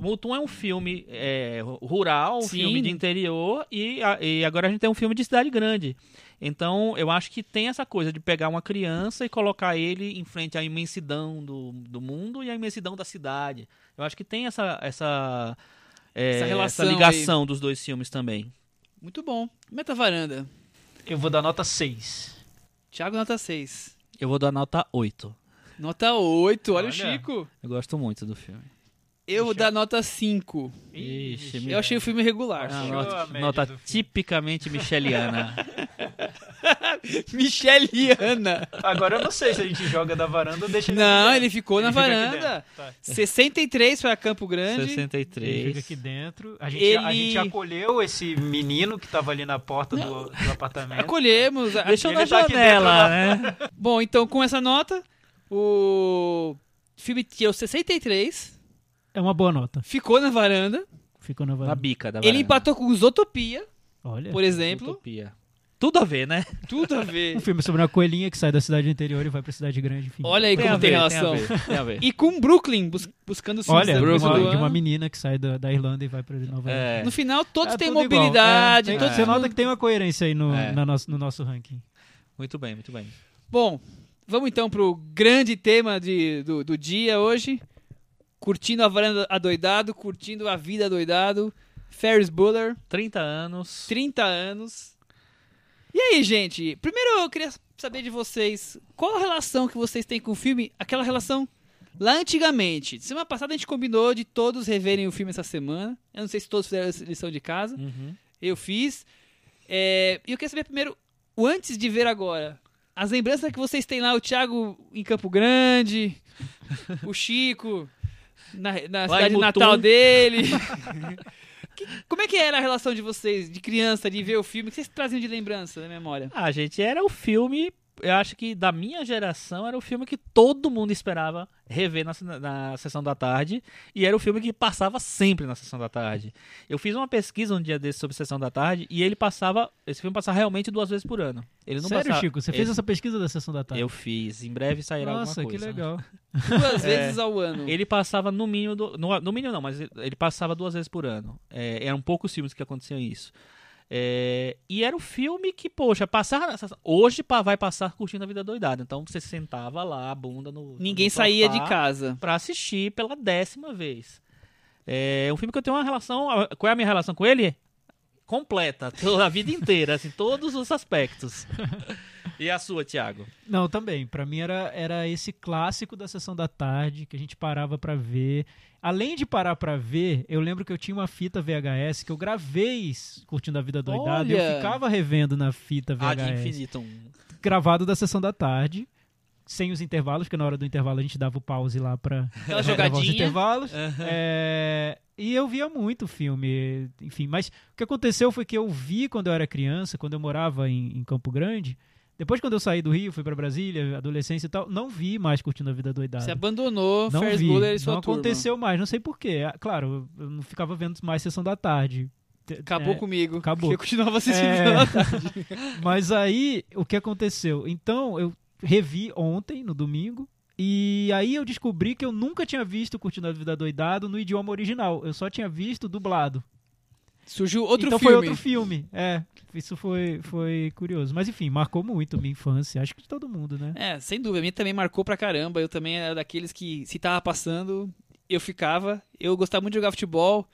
Mutum é um filme é, rural, um Sim. filme de interior, e, e agora a gente tem um filme de cidade grande. Então, eu acho que tem essa coisa de pegar uma criança e colocar ele em frente à imensidão do, do mundo e à imensidão da cidade. Eu acho que tem essa, essa, é, Essa essa, ligação dos dois filmes também. Muito bom. Meta varanda. Eu vou dar nota 6. Thiago, nota 6. Eu vou dar nota 8. Nota 8, olha, Olha. o Chico. Eu gosto muito do filme. Eu vou dar nota 5. Ixi, Eu achei o filme regular. Ah, nota, nota tipicamente micheliana. Michelle e Ana. Agora eu não sei se a gente joga da varanda ou deixa ele Não, ele ficou na Ele varanda. Tá. 63 para Campo Grande. Ele 63. fica aqui dentro. A gente, a Ele- gente acolheu esse menino que tava ali na porta do, do apartamento. Acolhemos. a- Deixa eu Ele na tá aqui janela, né? Bom, então com essa nota, o filme tinha o 63, É uma boa nota. ficou na varanda. Ficou na Na varanda. bica da Ele varanda. empatou com Zootopia, Olha. por exemplo. Utopia. Tudo a ver, né? Tudo a ver. Um filme sobre uma coelhinha que sai da cidade interior e vai pra cidade grande. Enfim. Olha aí Tem a como tem ver, relação. Tem a ver. Tem a ver. E com Brooklyn, bus- buscando os filmes Olha, da de Brooklyn uma, de uma menina que sai da, da Irlanda e vai pra Nova York. É. No final, todos É têm igual. mobilidade. É, tem- todos Você nota que tem uma coerência aí no, É. na nosso, no nosso ranking. Muito bem, muito bem. Bom, vamos então pro grande tema de, do, do dia hoje. Curtindo a varanda adoidado, curtindo a vida adoidado. Ferris Bueller, 30 anos. 30 anos. E aí, gente? Primeiro eu queria saber de vocês, qual a relação que vocês têm com o filme? Aquela relação lá antigamente. Semana passada a gente combinou de todos reverem o filme essa semana. Eu não sei se todos fizeram essa lição de casa. Uhum. Eu fiz. É, E eu queria saber primeiro, o antes de ver agora. As lembranças que vocês têm lá, o Thiago em Campo Grande, o Chico na, na cidade natal dele. Que- como é que era a relação de vocês, de criança, de ver o filme? O que vocês traziam de lembrança da memória? Ah, gente, era o filme. Eu acho que da minha geração era o filme que todo mundo esperava rever na, na sessão da tarde. E era o filme que passava sempre na sessão da tarde. Eu fiz uma pesquisa um dia desse sobre sessão da tarde e ele passava. Esse filme passava realmente duas vezes por ano. Ele não Sério, passava, Chico? Você fez Esse- essa pesquisa da sessão da tarde? Eu fiz. Em breve sairá Nossa, alguma que coisa. legal. Duas vezes ao ano. Ele passava no mínimo. do- no, no mínimo não, mas ele- ele passava duas vezes por ano. É, eram poucos filmes que aconteciam isso. É, e era o filme que, poxa, passar hoje vai passar curtindo a vida doidada. Então você sentava lá, a bunda no. Ninguém no saía de casa. Pra assistir pela décima vez. É um filme que eu tenho uma relação. Qual é a minha relação com ele? Completa, toda a vida inteira, assim, todos os aspectos. E a sua, Thiago? Não, também. Pra mim era, era esse clássico da sessão da tarde que a gente parava pra ver. Além de parar pra ver, eu lembro que eu tinha uma fita VHS que eu gravei curtindo a vida doidada. e Olha! Eu ficava revendo na fita Ah, de VHS. infinito. Gravado da sessão da tarde. Sem os intervalos, porque na hora do intervalo a gente dava o pause lá pra Aquela gravar os jogadinha. intervalos. É, e eu via muito o filme, enfim. Mas o que aconteceu foi que eu vi quando eu era criança, quando eu morava em, em Campo Grande. Depois, quando eu saí do Rio, fui pra Brasília, adolescência e tal, não vi mais curtindo a vida doidada. Você abandonou não Ferris vi, e sua não turma. aconteceu mais, não sei porquê. Claro, eu não ficava vendo mais sessão da tarde. Acabou é, comigo. acabou. Eu continuava assistindo É. pela tarde. Mas aí, o que aconteceu? Então, eu revi ontem, no domingo, e aí eu descobri que eu nunca tinha visto Curtindo a Vida Doidado no idioma original. Eu só tinha visto dublado. Surgiu outro então filme. foi outro filme. É, isso foi, foi curioso. Mas enfim, marcou muito minha infância. Acho que de todo mundo, né? É, sem dúvida. A minha também marcou pra caramba. Eu também era daqueles que, se tava passando, eu ficava. Eu gostava muito de jogar futebol.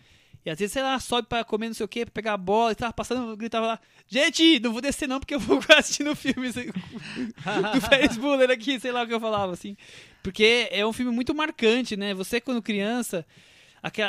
E às vezes, sei lá, sobe pra comer não sei o que, pra pegar a bola. E tava passando, gritava lá: Gente, não vou descer não, porque eu vou assistir no filme do Ferris Bueller aqui, sei lá o que eu falava, assim. Porque é um filme muito marcante, né? Você, quando criança,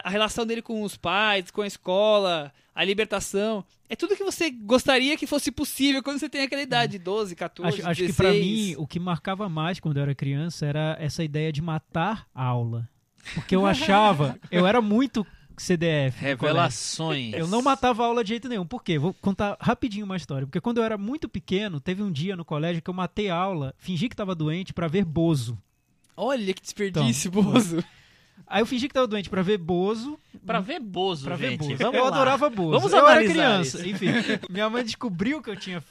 a relação dele com os pais, com a escola, a libertação. É tudo que você gostaria que fosse possível quando você tem aquela idade, 12, 14, Acho, acho 16. que pra mim, o que marcava mais quando eu era criança era essa ideia de matar a aula. Porque eu achava, eu era muito CDF. Revelações. Eu não matava aula de jeito nenhum. Por quê? Vou contar rapidinho uma história. Porque quando eu era muito pequeno, teve um dia no colégio que eu matei a aula, fingi que tava doente pra ver Bozo. Olha que desperdício, Então, Bozo. Aí eu fingi que tava doente pra ver Bozo. Pra ver Bozo, Pra ver gente. Bozo. Vamos eu lá. adorava Bozo. Vamos eu era criança. isso. Enfim, minha mãe descobriu que eu tinha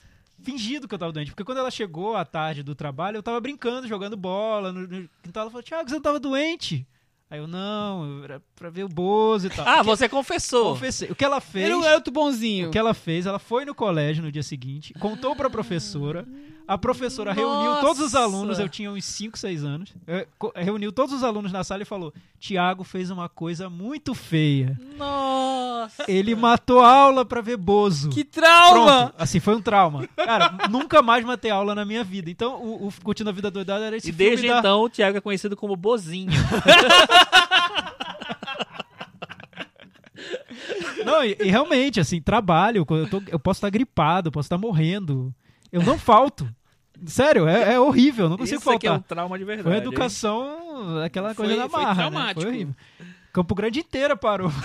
fingido que eu tava doente. Porque quando ela chegou à tarde do trabalho, eu tava brincando, jogando bola no, no quintal. Ela falou, Thiago, você não tava doente? Aí eu, não, era pra ver o Bozo e tal. Ah, você confessou. Confessei. O que ela fez... Ele não é outro bonzinho. O que ela fez, ela foi no colégio no dia seguinte, contou pra professora. A professora reuniu todos os Nossa! alunos, eu tinha uns 5, 6 anos. co- Reuniu todos os alunos na sala e falou: Tiago fez uma coisa muito feia. Nossa. Ele matou a aula pra ver Bozo. Que trauma! Pronto, assim, foi um trauma. Cara, nunca mais matei aula na minha vida. Então, o, o Curtindo a Vida Doidada era esse E filme desde da- então o Thiago é conhecido como Bozinho. Não, e, e realmente, assim, trabalho, eu, tô- eu posso estar gripado, eu posso estar morrendo. Eu não falto. Sério, é, é horrível, não consigo Isso aqui é um faltar. trauma de verdade. Foi uma hein? educação, aquela Foi- coisa da foi marra, né? traumático. Foi horrível. Campo Grande inteira parou.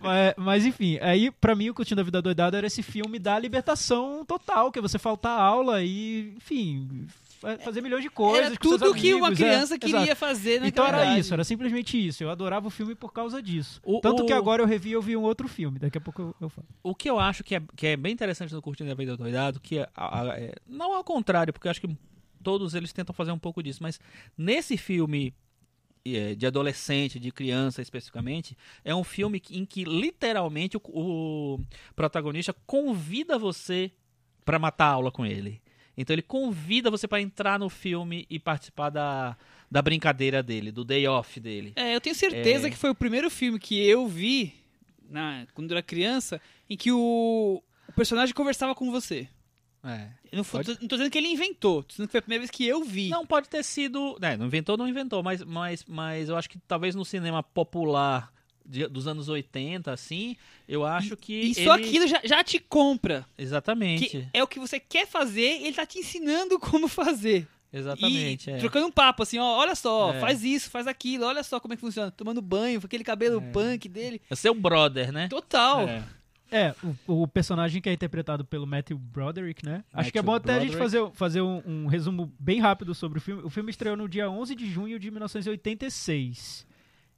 mas, mas, enfim, aí pra mim o Curtindo a Vida Doidada era esse filme da libertação total, que é você faltar aula e, enfim, fazer milhões de coisas Era com seus tudo que uma amigos, é, criança exato. queria fazer naquela Então era idade. isso, era simplesmente isso. Eu adorava o filme por causa disso. O- Tanto o- que agora eu revi e eu vi um outro filme. Daqui a pouco eu, eu falo. O que eu acho que é, que é bem interessante no Curtindo a Vida Doidado, que é, a- a- é- não ao contrário, porque eu acho que todos eles tentam fazer um pouco disso, mas nesse filme é, de adolescente, de criança especificamente, é um filme em que literalmente o, o protagonista convida você pra matar a aula com ele. Então ele convida você pra entrar no filme e participar da, da brincadeira dele, do day off dele. É, eu tenho certeza É. que foi o primeiro filme que eu vi na, quando eu era criança em que o, o personagem conversava com você. É. Não, foi- Pode- não tô dizendo que ele inventou, tô dizendo que foi a primeira vez que eu vi. Não pode ter sido. né, não inventou, não inventou, mas, mas, mas eu acho que talvez no cinema popular de- dos anos 80, assim, eu acho que. Só ele- aquilo já, já te compra. Exatamente. Que é o que você quer fazer e ele tá te ensinando como fazer. Exatamente. e é. trocando um papo, assim, ó, olha só, É. faz isso, faz aquilo, olha só como é que funciona. Tomando banho, com aquele cabelo É. punk dele. É seu brother, né? Total. É. É, o, o personagem que é interpretado pelo Matthew Broderick, né? Acho que é Matthew bom até a gente fazer, fazer um, um resumo bem rápido sobre o filme. O filme estreou no dia 11 de junho de 1986.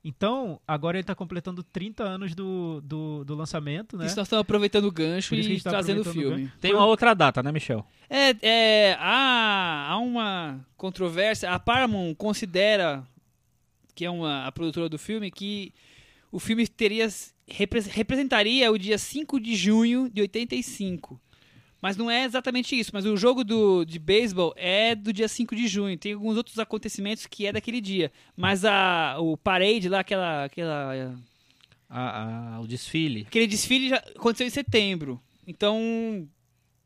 Então, agora ele tá completando 30 anos do, do, do lançamento, né? Isso nós estamos aproveitando o gancho e gente tá trazendo o aproveitando o filme. Tem uma outra data, né, Michel? É, é há, há uma controvérsia. A Paramount considera, que é uma, a produtora do filme, que o filme teria repre- representaria o dia 5 de junho de 85. Mas não é exatamente isso. Mas o jogo do, de beisebol é do dia 5 de junho. Tem alguns outros acontecimentos que é daquele dia. Mas a, o parade lá, aquela, aquela, A- a- o desfile. aquele desfile já aconteceu em setembro. Então,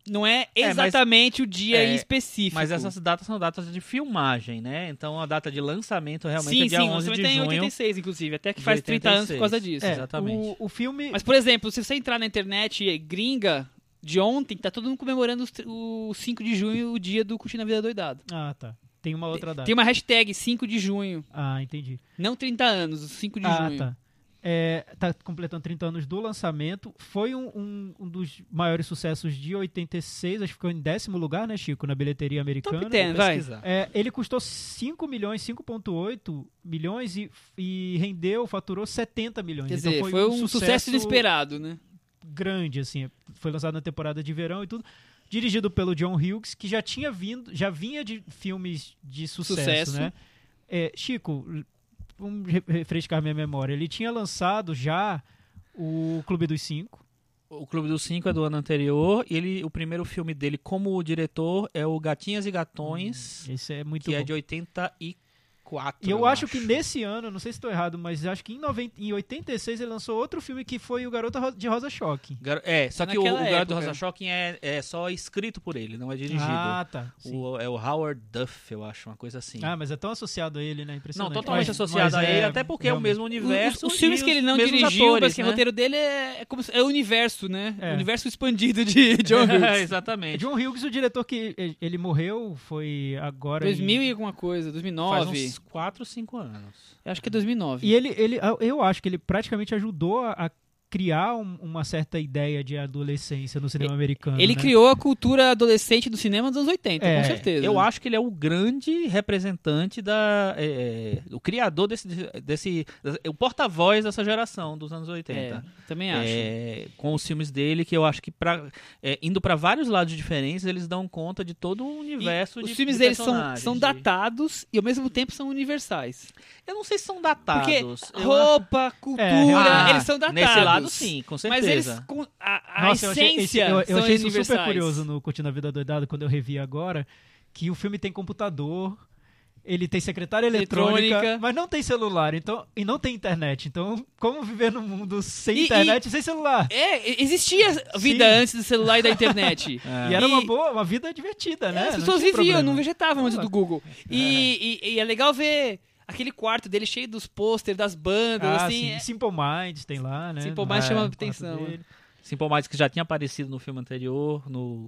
não é É, mas- exatamente o dia é, em específico. Mas essas datas são datas de filmagem, né? Então a data de lançamento realmente sim, é dia sim, 11 o de é junho. 86, inclusive. Até que faz 30 anos por 86. causa disso. É, exatamente. O, o filme. Mas, por exemplo, se você entrar na internet gringa de ontem, tá todo mundo comemorando o 5 de junho, o dia do Curtindo a Vida Doidado. Ah, tá. Tem uma outra data. Tem uma hashtag 5 de junho. Ah, entendi. Não 30 anos, 5 de ah, junho. tá. É, tá completando 30 anos do lançamento. Foi um, um, um dos maiores sucessos de 86. Acho que ficou em décimo lugar, né, Chico? Na bilheteria americana. Top 10, vai. É, ele custou 5 milhões, 5,8 milhões e, e rendeu, faturou 70 milhões. Quer então dizer, foi, foi um sucesso inesperado, né? Grande, assim. Foi lançado na temporada de verão e tudo. Dirigido pelo John Hughes, que já tinha vindo, já vinha de filmes de sucesso, Sucesso. né? É, Chico, vamos re- refrescar minha memória. Ele tinha lançado já o Clube dos Cinco. O Clube dos Cinco é do ano anterior. E ele, o primeiro filme dele como diretor é o Gatinhas e Gatões, Esse é muito que bom. é de 84. E eu, acho, que nesse ano, não sei se estou errado, mas acho que em, 90, em 86 ele lançou outro filme que foi o Garoto Ro- de Rosa Choque. Gar- É, só que o, o Naquela Garoto do época. Rosa Shocking é, é só escrito por ele, não é dirigido. Ah, tá. O- é o Howard Duff, eu acho, uma coisa assim. Ah, mas é tão associado a ele, né? não, Impressionante. totalmente Mas- associado mas a ele, é até porque é o realmente- mesmo universo. Os, os filmes que ele não dirigiu, atores, mas que o né? roteiro dele é, é como se- é o universo, né? É. O universo expandido de John Hughes. exatamente. John Hughes, o diretor que ele morreu, foi agora. 2000 em- e alguma coisa, Faz 2009. uns 4, 5 anos. Eu acho que é 2009. E ele, ele, eu acho que ele praticamente ajudou a, a criar um- uma certa ideia de adolescência no cinema americano. Ele né? criou a cultura adolescente do cinema dos anos 80, É, com certeza. Eu acho que ele é o grande representante da. é, é, o criador desse. desse o porta-voz dessa geração dos anos 80. É, também acho. É, com os filmes dele, que eu acho que pra, é, indo pra vários lados diferentes, eles dão conta de todo o E universo os de filmes de deles são, são de- datados e ao mesmo tempo são universais. Eu não sei se são Porque datados. eu roupa, cultura, Ah, eles são datados. Nesse lado, sim, com certeza. Mas eles, com a, a Nossa, eu achei, esse- eu, eu achei isso super curioso no Curtindo a Vida Doidado, quando eu revi agora, que o filme tem computador, ele tem secretária eletrônica, Eletrônica. mas não tem celular, então e não tem internet. Então, como viver num mundo sem E- internet e sem celular? É, existia vida Sim. antes do celular e da internet. É. E era uma E- boa, uma vida divertida, né? É, as Não pessoas tinha viviam, problema. não vegetavam antes do Google. E- e é legal ver aquele quarto dele cheio dos pôster das bandas, Ah, assim. sim. é- Simple Minds tem lá, né? Simple Minds chama quarto atenção, dele. Simple Minds que já tinha aparecido no filme anterior, no,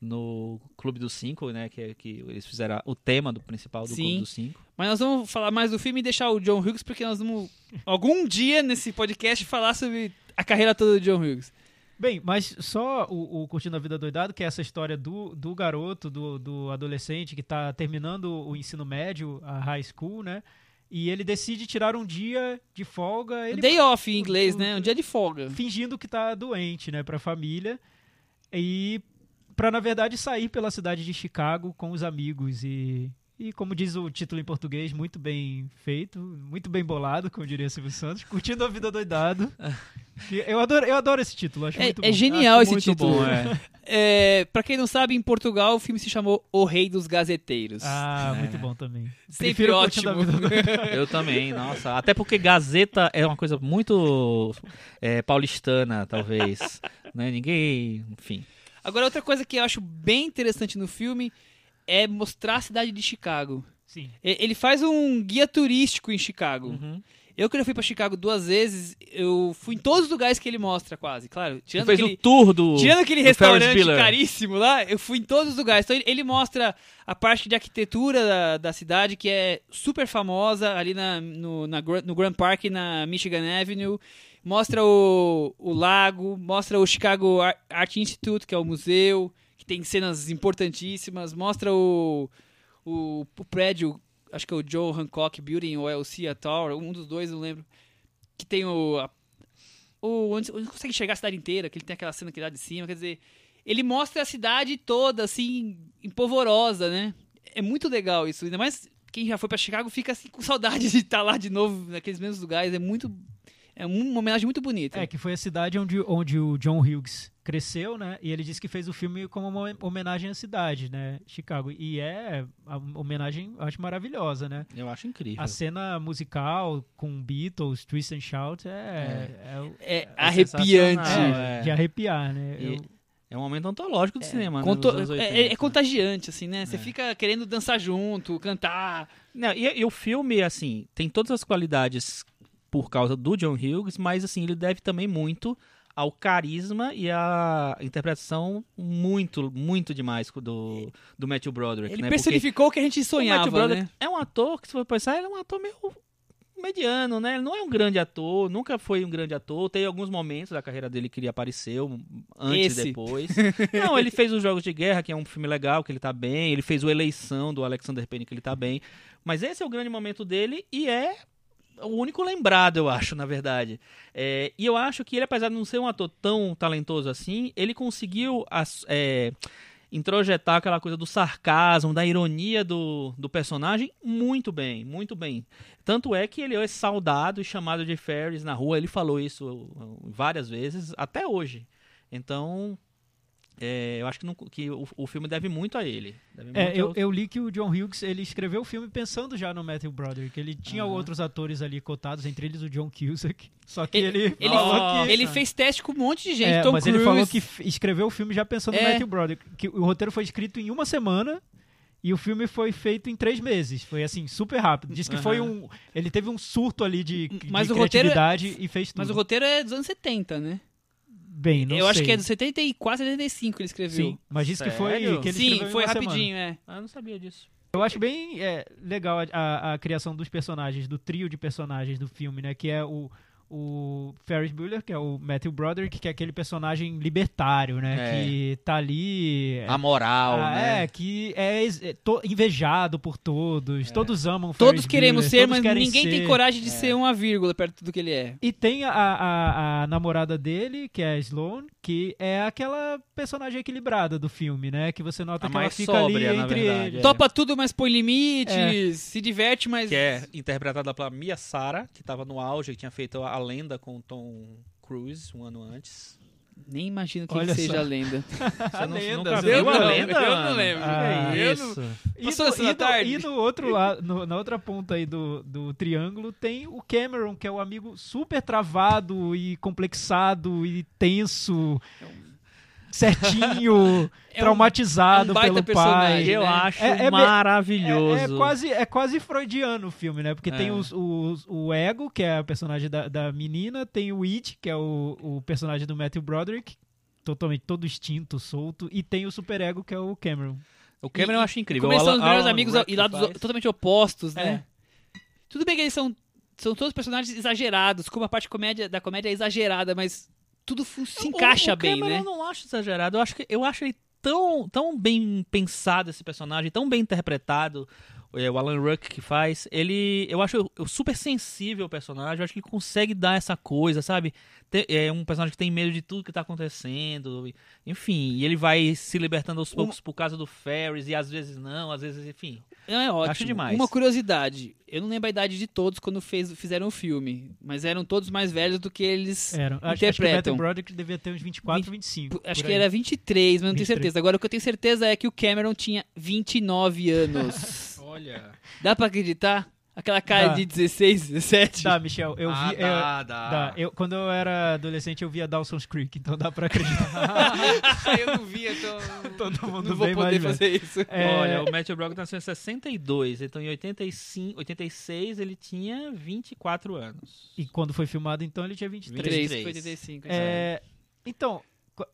no Clube dos Cinco, né? Que, é- que eles fizeram o tema do principal do Sim. Clube dos Cinco. Mas nós vamos falar mais do filme e deixar o John Hughes, porque nós vamos, algum dia nesse podcast, falar sobre a carreira toda do John Hughes. Bem, mas só o, o Curtindo a Vida Doidado, que é essa história do, do garoto, do, do adolescente que tá terminando o ensino médio, a high school, né? E ele decide tirar um dia de folga, ele Day off em inglês, o- né? Um dia de folga. fingindo que tá doente, né, pra família. E pra, na verdade, sair pela cidade de Chicago com os amigos e... E como diz o título em português, muito bem feito, muito bem bolado, como diria Silvio Santos, curtindo a vida doidado. E eu, adoro, eu adoro esse título, acho É, muito é bom. genial Acho esse muito título. bom, é. É, pra quem não sabe, em Portugal o filme se chamou O Rei dos Gazeteiros. Ah, muito bom também. Sempre Prefiro ótimo. Eu também, nossa. Até porque Gazeta é uma coisa muito é, paulistana, talvez. né? Ninguém. Enfim. Agora, outra coisa que eu acho bem interessante no filme é mostrar a cidade de Chicago. Sim. Ele faz um guia turístico em Chicago. Uhum. Eu, quando eu fui pra Chicago duas vezes, eu fui em todos os lugares que ele mostra, quase. Claro, Ele tirando fez aquele, o tour do. tirando aquele do restaurante caríssimo lá, eu fui em todos os lugares. Então ele, ele mostra a parte de arquitetura da, da cidade, que é super famosa, ali na, no, na no Grand Park, na Michigan Avenue. Mostra o, o lago, mostra o Chicago Ar- Art Institute, que é o museu, que tem cenas importantíssimas. Mostra o, o, o prédio, acho que é o Joe Hancock Building ou é o Cia Tower, um dos dois, não lembro. Que tem o. a- o onde, onde consegue enxergar a cidade inteira, que ele tem aquela cena aqui lá de cima, quer dizer, ele mostra a cidade toda, assim, empolvorosa, né? É muito legal isso, ainda mais quem já foi pra Chicago fica assim com saudade de estar lá de novo, naqueles mesmos lugares, é muito. É um- uma homenagem muito bonita. É, que foi a cidade onde, onde o John Hughes cresceu, né? E ele disse que fez o filme como uma homenagem à cidade, né? Chicago. E é a homenagem, eu acho maravilhosa, né? Eu acho incrível. A cena musical com Beatles, Twist and Shout é, é, o- É, É arrepiante. é é. de arrepiar, né? E- Eu- É um momento antológico do cinema, né? Conto- dos anos é, 80. é contagiante, assim, né? Você É. fica querendo dançar junto, cantar. Não, e, e o filme, assim, tem todas as qualidades por causa do John Hughes, mas, assim, ele deve também muito ao carisma e à interpretação muito, muito demais do, do Matthew Broderick, Ele né? Personificou o que a gente o sonhava, Broderick né? é um ator que, se for pensar, ele é um ator meio mediano, né? Ele não é um grande ator, nunca foi um grande ator. Tem alguns momentos da carreira dele que ele apareceu, antes Esse. e depois. não, ele fez os Jogos de Guerra, que é um filme legal, que ele tá bem. Ele fez o Eleição, do Alexander Payne, que ele tá bem. Mas esse é o grande momento dele e é o único lembrado, eu acho, na verdade. É, e eu acho que ele, apesar de não ser um ator tão talentoso assim, ele conseguiu as- é, introjetar aquela coisa do sarcasmo, da ironia do, do personagem muito bem, muito bem. Tanto é que ele é saudado e chamado de Ferris na rua, ele falou isso uh, várias vezes, até hoje. Então, é, eu acho que, não- que o, o filme deve muito a ele. Deve É, muito eu, ao- eu li que o John Hughes ele escreveu o filme pensando já no Matthew Broderick. Ele tinha Aham. outros atores ali cotados, entre eles o John Cusack. Só que Ele- ele, Ele, que ele fez teste com um monte de gente, É, Tom mas Cruise. ele falou que escreveu o filme já pensando no É. Matthew Broderick. Que o roteiro foi escrito em uma semana e o filme foi feito em três meses. Foi assim, super rápido. Diz que foi Aham. um. Ele teve um surto ali de, de Mas o roteiro é- criatividade e fez tudo. Mas o roteiro é dos anos 70, né? Bem, não eu acho sei. que é dos 74, 75 que ele escreveu. Sim, mas diz que foi. Sério? Que ele Sim, escreveu em foi uma semana. rapidinho, é. Ah, eu não sabia disso. Eu acho bem é, legal a, a- a criação dos personagens, do trio de personagens do filme, né? Que é o, o Ferris Bueller, que é o Matthew Broderick, que é aquele personagem libertário, né? É. Que tá ali... A moral, Ah, né? É, que é, é to- invejado por todos. Todos amam o Todos Ferris queremos Bueller, ser, todos mas ninguém tem ser. coragem de ser uma vírgula perto do que ele é. E tem a, a, a namorada dele, que é a Sloane, que é aquela personagem equilibrada do filme, né? Que você nota A que ela fica sóbria, ali entre verdade, eles. É. Topa tudo, mas põe limites, É. se diverte, mas. Que é interpretada pela Mia Sara, que tava no auge, que tinha feito a lenda com o Tom Cruise um ano antes. Nem imagino quem Olha que seja só. a lenda. Você não, lenda, nunca viu não- a lenda? eu não lembro. Ah, não- isso. E, Passou no, e, no, e outro lado, no- na outra ponta aí do, do triângulo, tem o Cameron, que é o amigo super travado e complexado e tenso, certinho, É um- traumatizado é um baita pelo pai. né? Eu acho É- é maravilhoso. É, é quase, é quase freudiano o filme, né? Porque tem É. os, os- o Ego, que é a personagem da, da menina, tem o It, que é o, o personagem do Matthew Broderick, totalmente todo extinto, solto, e tem o Super Ego, que é o Cameron. O Cameron E- eu acho incrível. O são os melhores Alan amigos e lados totalmente opostos, né? É. Tudo bem que eles são, são todos personagens exagerados, como a parte comédia, da comédia é exagerada, mas tudo se O- encaixa o bem, Cameron né? Eu não acho exagerado. Eu acho que eu acho ele tão, tão bem pensado esse personagem, tão bem interpretado. é, O Alan Ruck que faz, ele. Eu acho eu super sensível ao personagem. Eu acho que ele consegue dar essa coisa, sabe? É um personagem que tem medo de tudo que tá acontecendo. Enfim, e ele vai se libertando aos poucos por causa do Ferris, e às vezes não, às vezes, enfim. É ótimo. Acho demais. Uma curiosidade, eu não lembro a idade de todos quando fez, fizeram o filme, mas eram todos mais velhos do que eles Eram. Acho, acho que o interpretam. Matthew Broderick devia ter uns 24, 25. Acho que aí. era 23, mas não tenho 23. certeza. Agora, o que eu tenho certeza é que o Cameron tinha 29 anos. Olha. Dá pra acreditar? Aquela cara Dá. de 16, 17? Tá, Michel, eu ah, vi... dá, eu- dá. dá. Eu, quando eu era adolescente, eu via Dawson's Creek, então dá pra acreditar. eu não vi, então Todo mundo não vou poder mais velho. fazer isso. É, Olha, o Matthew Broderick nasceu em 62, então em 85, 86 ele tinha 24 anos. E quando foi filmado, então, ele tinha 23. 3, 23. 85. É, então,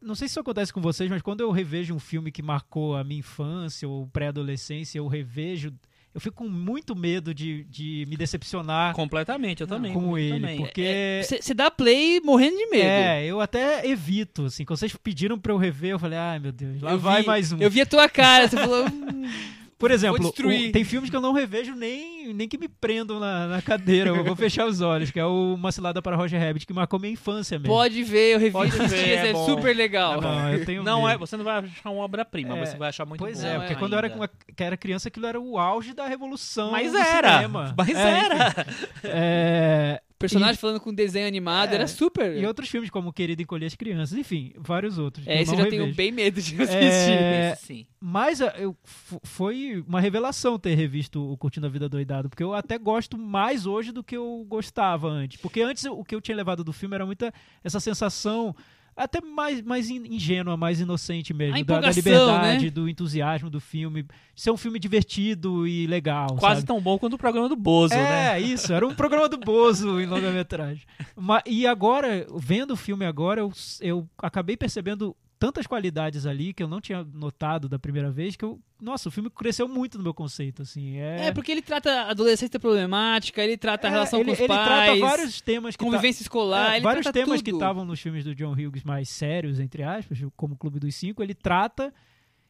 não sei se isso acontece com vocês, mas quando eu revejo um filme que marcou a minha infância ou pré-adolescência, eu revejo. Eu fico com muito medo de, de me decepcionar Completamente, eu também. como eu ele, também. porque. Você dá play morrendo de medo. É, eu até evito, assim. Quando vocês pediram pra eu rever, eu falei, ai meu Deus, lá Eu vai vi- mais um. Eu vi a tua cara, você falou. "Hum, Por exemplo, o- tem filmes que eu não revejo nem, nem que me prendam na, na cadeira, eu vou fechar os olhos, que é o Uma Cilada para Roger Rabbit, que marcou minha infância mesmo. pode ver, eu revi Pode esses ver, dias, é é, super legal. Não, eu tenho Não medo. é, você não vai achar uma obra-prima, É, você vai achar muito Pois bom é, porque quando eu era, ainda. uma- que era criança, aquilo era o auge da revolução Mas do era, cinema. mas É, era. enfim. É, Personagem falando com desenho animado, É, era super. e outros filmes como Querido Encolher as Crianças, enfim, vários outros. que É, eu esse eu não já tenho revejo. bem medo de assistir. É, sim. Mas ah, eu, foi uma revelação ter revisto o Curtindo a Vida Doidado, porque eu até gosto mais hoje do que eu gostava antes. Porque antes o que eu tinha levado do filme era muita essa sensação até mais, mais in- ingênua, mais inocente mesmo, A da, da liberdade, né? do entusiasmo do filme, ser um filme divertido e legal. Quase sabe? tão bom quanto o programa do Bozo, né? É, isso, era um programa do Bozo em longa-metragem. E agora, vendo o filme agora, eu, eu acabei percebendo tantas qualidades ali que eu não tinha notado da primeira vez que eu. Nossa, o filme cresceu muito no meu conceito, assim. É, É, porque ele trata a adolescência problemática, ele trata a é, relação ele, com os ele pais, trata vários temas que tá- convivência escolar, é, ele vários temas tudo. que estavam nos filmes do John Hughes mais sérios, entre aspas, como o Clube dos Cinco, ele trata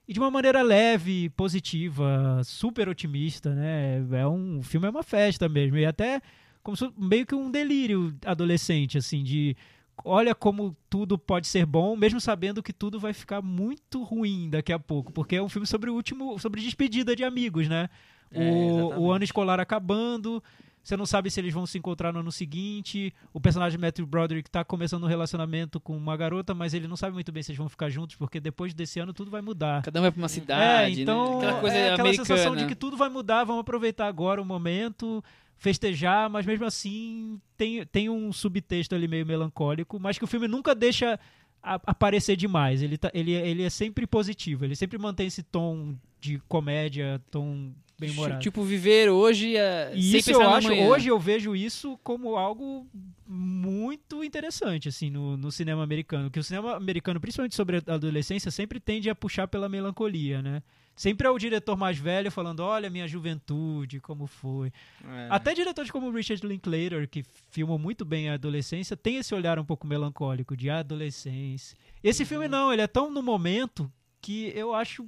e de uma maneira leve, positiva, super otimista, né? É um, o filme é uma festa mesmo, e até como se meio que um delírio adolescente, assim, de olha como tudo pode ser bom, mesmo sabendo que tudo vai ficar muito ruim daqui a pouco, porque é um filme sobre o último, sobre despedida de amigos, né? É, o, ano escolar acabando, você não sabe se eles vão se encontrar no ano seguinte. O personagem Matthew Broderick tá começando um relacionamento com uma garota, mas ele não sabe muito bem se eles vão ficar juntos, porque depois desse ano tudo vai mudar. Cada um vai pra uma É, cidade, então né? Aquela coisa é aquela sensação de que tudo vai mudar, vamos aproveitar agora o momento, festejar, mas mesmo assim tem, tem um subtexto ali meio melancólico, mas que o filme nunca deixa a- aparecer demais. Ele, tá, ele, ele é sempre positivo, ele sempre mantém esse tom de comédia, tom bem humorado. Tipo, viver hoje é, E isso eu acho, amanhã. hoje eu vejo isso como algo muito interessante, assim, no, no cinema americano. Que o cinema americano, principalmente sobre a adolescência, sempre tende a puxar pela melancolia, né? Sempre é o diretor mais velho falando, olha minha juventude, como foi. É. Até diretores como Richard Linklater, que filmam muito bem a adolescência, tem esse olhar um pouco melancólico de adolescência. Esse filme Uhum. não, ele é tão no momento que eu acho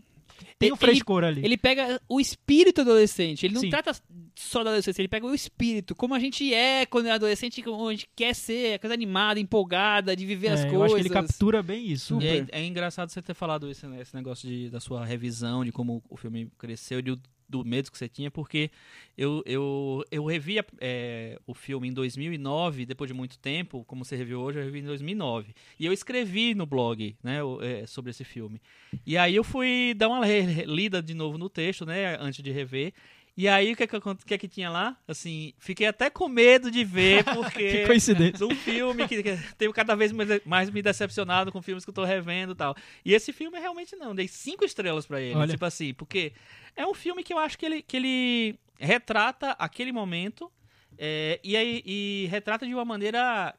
tem um Ele- frescor ali. Ele pega o espírito adolescente. Ele não Sim. trata só da adolescência, ele pega o espírito. Como a gente é quando é adolescente, como a gente quer ser, a coisa animada, empolgada, de viver É, as eu coisas. acho que ele captura bem isso. É, é engraçado você ter falado esse, né, esse negócio de, da sua revisão, de como o filme cresceu, de, do medo que você tinha, porque eu, eu, eu revi é, o filme em 2009, depois de muito tempo, como você reviu hoje, eu revi em 2009. E eu escrevi no blog né, é, sobre esse filme. E aí eu fui dar uma lida de novo no texto, né, antes de rever. E aí, o que, é que, o que é que tinha lá? Assim, fiquei até com medo de ver, porque Que coincidência. um filme que, que tenho cada vez mais, me decepcionado com filmes que eu tô revendo e tal. E esse filme realmente não, dei cinco estrelas pra ele. Olha. Tipo assim, porque é um filme que eu acho que ele, que ele retrata aquele momento é, e, aí- e retrata de uma maneira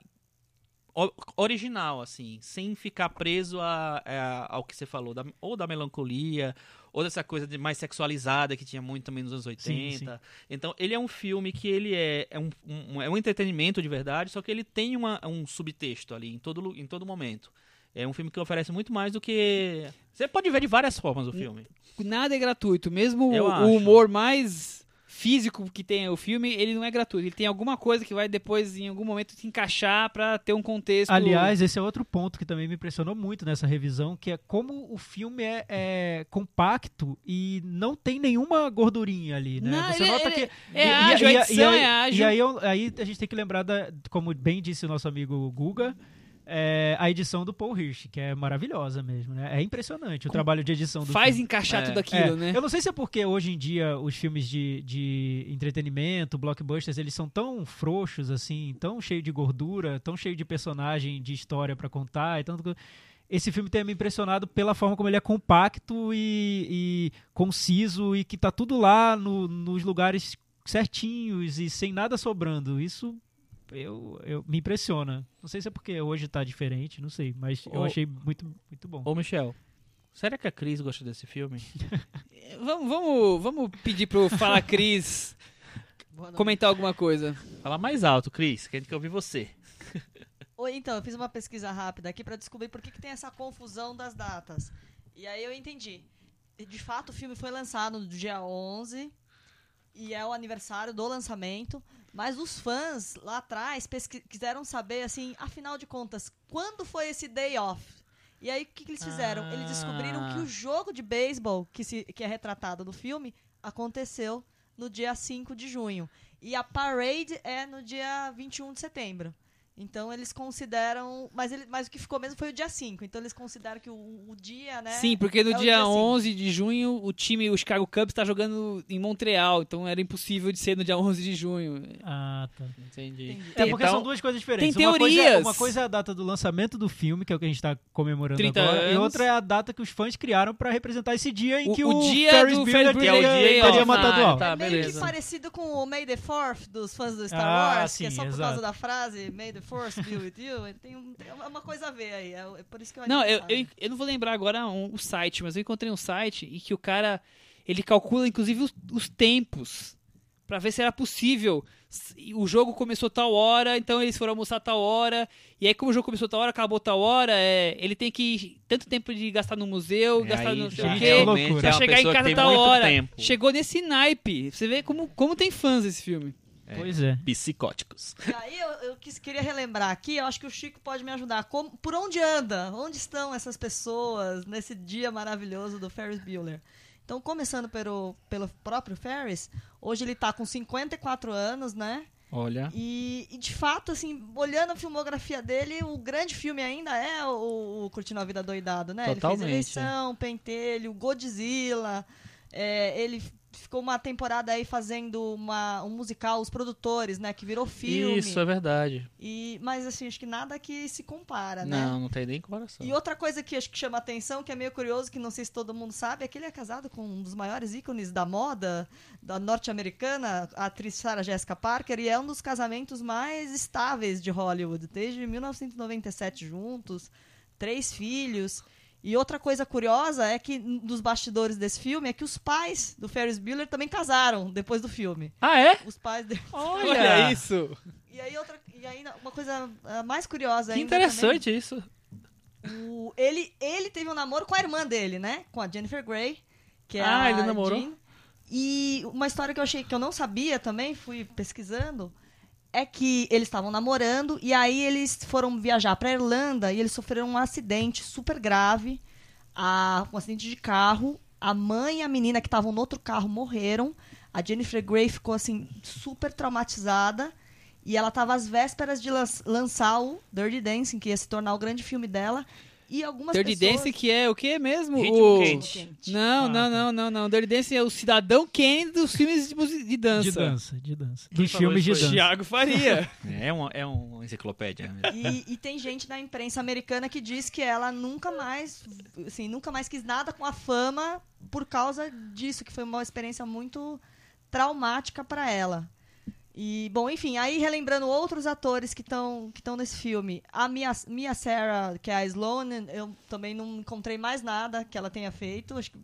original, assim, sem ficar preso a, a- ao que você falou, da- ou da melancolia, ou dessa coisa de mais sexualizada que tinha muito também nos anos 80. Sim, sim. Então, ele é um filme que ele é, é, um, um- é um entretenimento de verdade, só que ele tem uma- um subtexto ali em todo, em todo momento. É um filme que oferece muito mais do que. Você pode ver de várias formas o filme. Nada é gratuito. Mesmo Eu o acho. humor mais físico que tem o filme, ele não é gratuito. Ele tem alguma coisa que vai depois, em algum momento, se encaixar pra ter um contexto. Aliás, esse é outro ponto que também me impressionou muito nessa revisão, que é como o filme é, é compacto e não tem nenhuma gordurinha ali, né? Não, Você ele- nota ele- que é e- e- ágil, a e- edição e, é ágil. E aí, aí a gente tem que lembrar da, como bem disse o nosso amigo Guga, é, a edição do Paul Hirsch, que é maravilhosa mesmo, né? É impressionante o trabalho de edição do Faz filme. encaixar É. tudo aquilo, É, né? Eu não sei se é porque hoje em dia os filmes de, de entretenimento, blockbusters, eles são tão frouxos, assim, tão cheio de gordura, tão cheio de personagem, de história pra contar e tanto. Esse filme tem me impressionado pela forma como ele é compacto e, e conciso e que tá tudo lá no- nos lugares certinhos e sem nada sobrando. Isso eu, eu- me impressiona. Não sei se é porque hoje tá diferente, não sei, mas eu Ô- achei muito, muito bom. Ô, Michel, será que a Cris gosta desse filme? Vamos, vamos, vamos pedir pro Fala Cris comentar alguma coisa. Fala mais alto, Cris, que a gente quer ouvir você. Oi, então, eu fiz uma pesquisa rápida aqui pra descobrir por que, que tem essa confusão das datas. E aí eu entendi. De fato, o filme foi lançado no dia 11 e é o aniversário do lançamento, mas os fãs lá atrás quiseram saber, assim, afinal de contas, quando foi esse day off? E aí, o que, que eles fizeram? Eles descobriram que o jogo de beisebol, que, se, que é retratado no filme, aconteceu no dia 5 de junho. E a parade é no dia 21 de setembro. Então eles consideram. Mas, ele, mas o que ficou mesmo foi o dia 5. Então eles consideram que o, o dia, né? Sim, porque no é o dia dia 11 de junho o time, o Chicago Cubs, tá jogando em Montreal, então era impossível de ser no dia 11 de junho. Ah, tá. Entendi. Entendi. É, porque Então, são duas coisas diferentes. tem Uma coisa, é, teorias. uma coisa é a data do lançamento do filme, que é o que a gente tá comemorando 30 agora, e anos. outra é a data que os fãs criaram pra representar esse dia em O- que o o, dia Ferris do Bueller Ferris Que é o teria, dia matado o Ah, tá, é meio beleza. que parecido com o May the 4th dos fãs do Star Ah, Wars, sim, que é só por exato. causa da frase May the Force be with you. Ele tem, um- tem uma coisa a ver aí. É, é por isso que eu Não, eu, eu, eu não vou lembrar agora um- o site, mas eu encontrei um site em que o cara ele calcula inclusive os, os tempos pra ver se era possível. O jogo começou tal hora, então eles foram almoçar tal hora. E aí, como o jogo começou tal hora, acabou tal hora, é, ele tem que tanto tempo de gastar no museu, E gastar aí, no não sei o que quê. Pra é chegar em casa tal hora. tempo. Chegou nesse naipe. Você vê como, como tem fãs esse filme. Pois é. Psicóticos. E aí eu, eu quis- queria relembrar aqui, eu acho que o Chico pode me ajudar. Como, por onde anda? Onde estão essas pessoas nesse dia maravilhoso do Ferris Bueller? Então, começando pelo, pelo próprio Ferris, hoje ele tá com 54 anos, né? Olha. E, e, de fato, assim, olhando a filmografia dele, o grande filme ainda é o, o Curtindo a Vida Doidado, né? Totalmente, Ele fez Eleição, Pentelho, Godzilla. É, ele ficou uma temporada aí fazendo uma, um musical, os produtores, né? Que virou filme. Isso, é verdade. E, mas assim, acho que nada que se compara, né? Não, não tem nem comparação. E outra coisa que acho que chama atenção, que é meio curioso, que não sei se todo mundo sabe, é que ele é casado com um dos maiores ícones da moda da norte-americana, a atriz Sarah Jessica Parker, e é um dos casamentos mais estáveis de Hollywood, desde 1997 juntos, três filhos. E outra coisa curiosa é que n- dos bastidores desse filme é que os pais do Ferris Bueller também casaram depois do filme. Ah, é? Os pais dele. Olha isso! E aí outra, e aí uma coisa ah, mais curiosa Que ainda também, interessante isso. o- ele, ele teve um namoro com a irmã dele, né? Com a Jennifer Grey. Que é Ah, a ele namorou? Jean. E uma história que eu achei que eu não sabia também, fui pesquisando, é que eles estavam namorando e aí eles foram viajar pra Irlanda e eles sofreram um acidente super grave, a- um acidente de carro. A mãe e a menina que estavam no outro carro morreram. A Jennifer Grey ficou assim super traumatizada e ela estava às vésperas de lan- lançar o Dirty Dancing, que ia se tornar o grande filme dela. E algumas Dirty pessoas... Dance que é o que mesmo? Ritmo o... quente. Não, Ah, não, tá. não, não, não. Dirty Dance é o cidadão Kane dos filmes de, de dança. De dança, de dança. Quem Dos filmes de dança. Thiago Faria. É uma, é uma enciclopédia. E, e tem gente na imprensa americana que diz que ela nunca mais, assim, nunca mais quis nada com a fama por causa disso, que foi uma experiência muito traumática para ela. E, bom, enfim, aí relembrando outros atores que estão que estão nesse filme. A Mia, Mia Sarah, que é a Sloane, eu também não encontrei mais nada que ela tenha feito. Acho que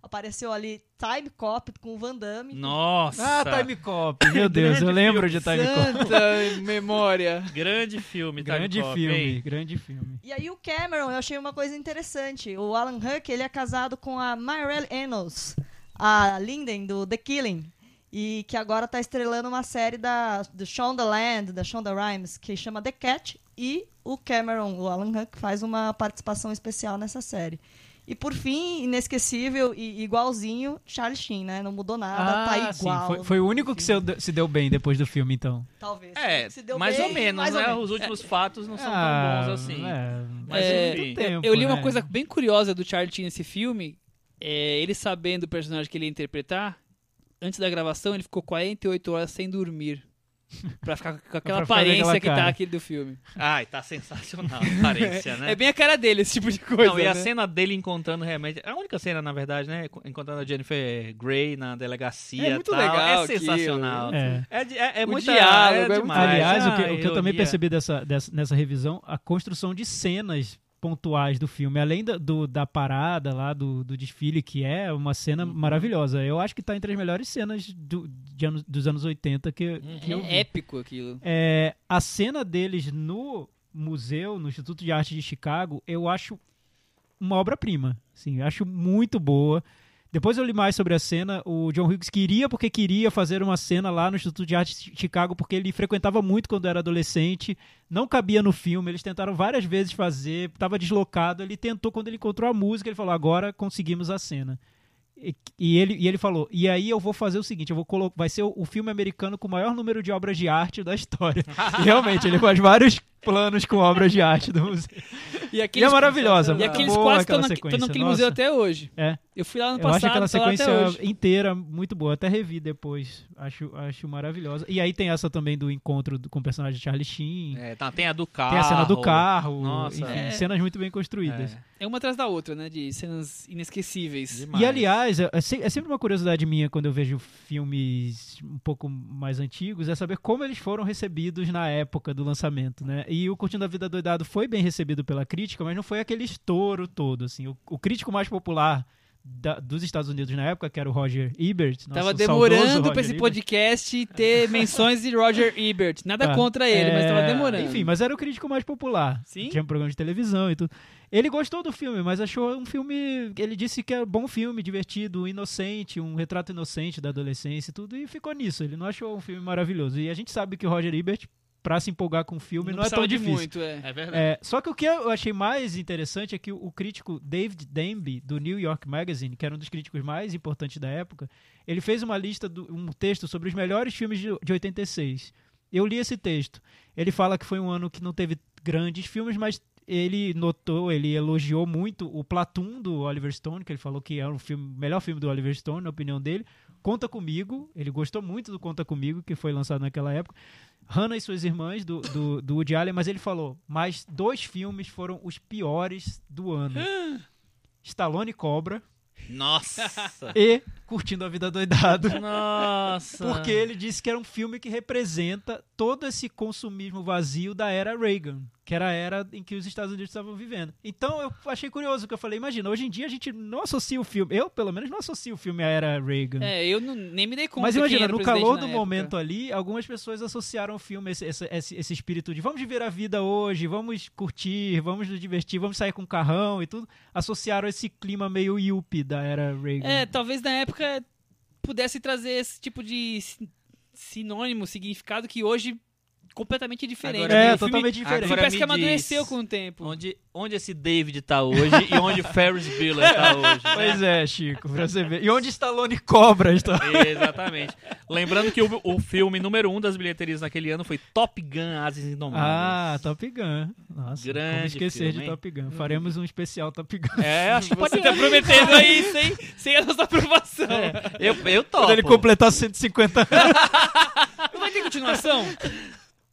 apareceu ali Time Cop com o Van Damme. Nossa! Ah, Time Cop. Meu Deus, eu lembro de Time Cop. Santa memória. Grande filme, Time Grande Cop, filme, hein? grande filme. E aí o Cameron, eu achei uma coisa interessante. O Alan Huck, ele é casado com a Myrelle Enos, a Linden do The Killing. E que agora tá estrelando uma série da, do Shonda Land, da Shonda Rhimes, que chama The Cat. E o Cameron, o Alan Huck, faz uma participação especial nessa série. E por fim, inesquecível e igualzinho, Charlie Sheen, né? Não mudou nada, tá sim, igual. foi, foi o único que se, se deu bem depois do filme, então. Talvez. É, Se deu mais bem, ou menos, mais ou né? menos. Os últimos fatos não são Ah, tão bons assim. É, Mas É, tempo, eu li uma né? coisa bem curiosa do Charlie Sheen nesse filme. É, ele sabendo o personagem que ele ia interpretar, antes da gravação, ele ficou 48 horas sem dormir. Pra ficar com aquela aparência aquela que tá aqui do filme. Ai, tá sensacional a aparência, né? É bem a cara dele, esse tipo de coisa. Não, e a né? cena dele encontrando remédio. A única cena, na verdade, né? Encontrando a Jennifer Grey na delegacia. É muito tal, legal É sensacional. aquilo. É. É, de- é, é O muita, diálogo, é é muito demais. Aliás, o que, Ah, o que eu, também ria. percebi dessa, dessa- nessa revisão, a construção de cenas pontuais do filme, além da, do- da parada lá, do, do desfile, que é uma cena Uhum. maravilhosa. Eu acho que tá entre as melhores cenas do- de anos- dos anos 80 que, Uhum. que eu vi. É épico aquilo. É, a cena deles no museu, no Instituto de Arte de Chicago, eu acho uma obra-prima. Assim, eu acho muito boa. Depois eu li mais sobre a cena. O John Hughes queria, porque queria fazer uma cena lá no Instituto de Arte de Chicago, porque ele frequentava muito quando era adolescente. Não cabia no filme. Eles tentaram várias vezes fazer, estava deslocado. Ele tentou, quando ele encontrou a música, ele falou: agora conseguimos a cena. E, e ele, e ele falou: e aí eu vou fazer o seguinte: eu vou colo- vai ser o, o filme americano com o maior número de obras de arte da história. e realmente, ele faz vários planos com obras de arte do museu. E, E aqueles, é maravilhosa, e muito aqueles boa quase estão na- naquele nossa. museu até hoje. É. Eu fui lá no Eu passado, acho aquela sequência inteira muito boa. Até revi depois. Acho, acho maravilhosa. E aí tem essa também do encontro com o personagem de Charlie Sheen. É, tá, tem a do carro. Tem a cena do carro. Nossa, enfim, é. cenas muito bem construídas. É, É uma atrás da outra, né? De cenas inesquecíveis. demais. E aliás, é, é é sempre uma curiosidade minha quando eu vejo filmes um pouco mais antigos, é saber como eles foram recebidos na época do lançamento, né? E o Curtindo a Vida Doidado foi bem recebido pela crítica, mas não foi aquele estouro todo, assim. O, o crítico mais popular da- dos Estados Unidos na época, que era o Roger Ebert. Tava demorando Roger esse Ebert. podcast ter menções de Roger Ebert. Nada Tá. contra ele, mas tava É, demorando. Enfim, mas era o crítico mais popular. Sim? Tinha um programa de televisão e tudo. Ele gostou do filme, mas achou um filme. Ele disse que é um bom filme, divertido, inocente, um retrato inocente da adolescência e tudo, e ficou nisso. Ele não achou um filme maravilhoso. E a gente sabe que o Roger Ebert, pra se empolgar com o filme, não, é precisava tão difícil. muito, é. É verdade. É, só que o que eu achei mais interessante é que o, crítico David Denby, do New York Magazine, que era um dos críticos mais importantes da época, ele fez uma lista, do, um texto sobre os melhores filmes de, de 86. Eu li esse texto. Ele fala que foi um ano que não teve grandes filmes, mas ele notou, ele elogiou muito o Platoon do Oliver Stone, que ele falou que é o filme, melhor filme do Oliver Stone, na opinião dele. Conta Comigo, ele gostou muito do Conta Comigo, que foi lançado naquela época. Hannah e suas irmãs, do, do, do Woody Allen, mas ele falou, mas dois filmes foram os piores do ano. Stallone Cobra Nossa! e Curtindo a Vida Doidado. Nossa! Porque ele disse que era um filme que representa todo esse consumismo vazio da era Reagan, que era a era em que os Estados Unidos estavam vivendo. Então eu achei curioso, que eu falei, imagina, hoje em dia a gente não associa o filme, eu pelo menos não associo o filme à era Reagan. É, eu não- nem me dei conta. Mas imagina, era o no calor do época. momento ali, algumas pessoas associaram o filme, esse, esse, esse, esse espírito de vamos viver a vida hoje, vamos curtir, vamos nos divertir, vamos sair com um carrão e tudo. Associaram esse clima meio yuppie da era Reagan. É, talvez na época pudesse trazer esse tipo de si- sinônimo, significado que hoje completamente diferente. Agora, é totalmente diferente. Agora parece que amadureceu diz, com o tempo. Onde, onde esse David tá hoje e onde o Ferris Bueller tá hoje. né? Pois é, Chico, pra você ver. E onde Stallone cobra está? Exatamente. Lembrando que o, o filme número um das bilheterias naquele ano foi Top Gun Asas Indomáveis. Ah, Top Gun. Nossa, Grande como esquecer filme, de hein? Top Gun. Faremos um especial Top Gun. É, acho que pode Você tá prometendo aí sem, sem a nossa aprovação. Eu, eu topo. Quando ele completar 150 anos. Não vai ter continuação?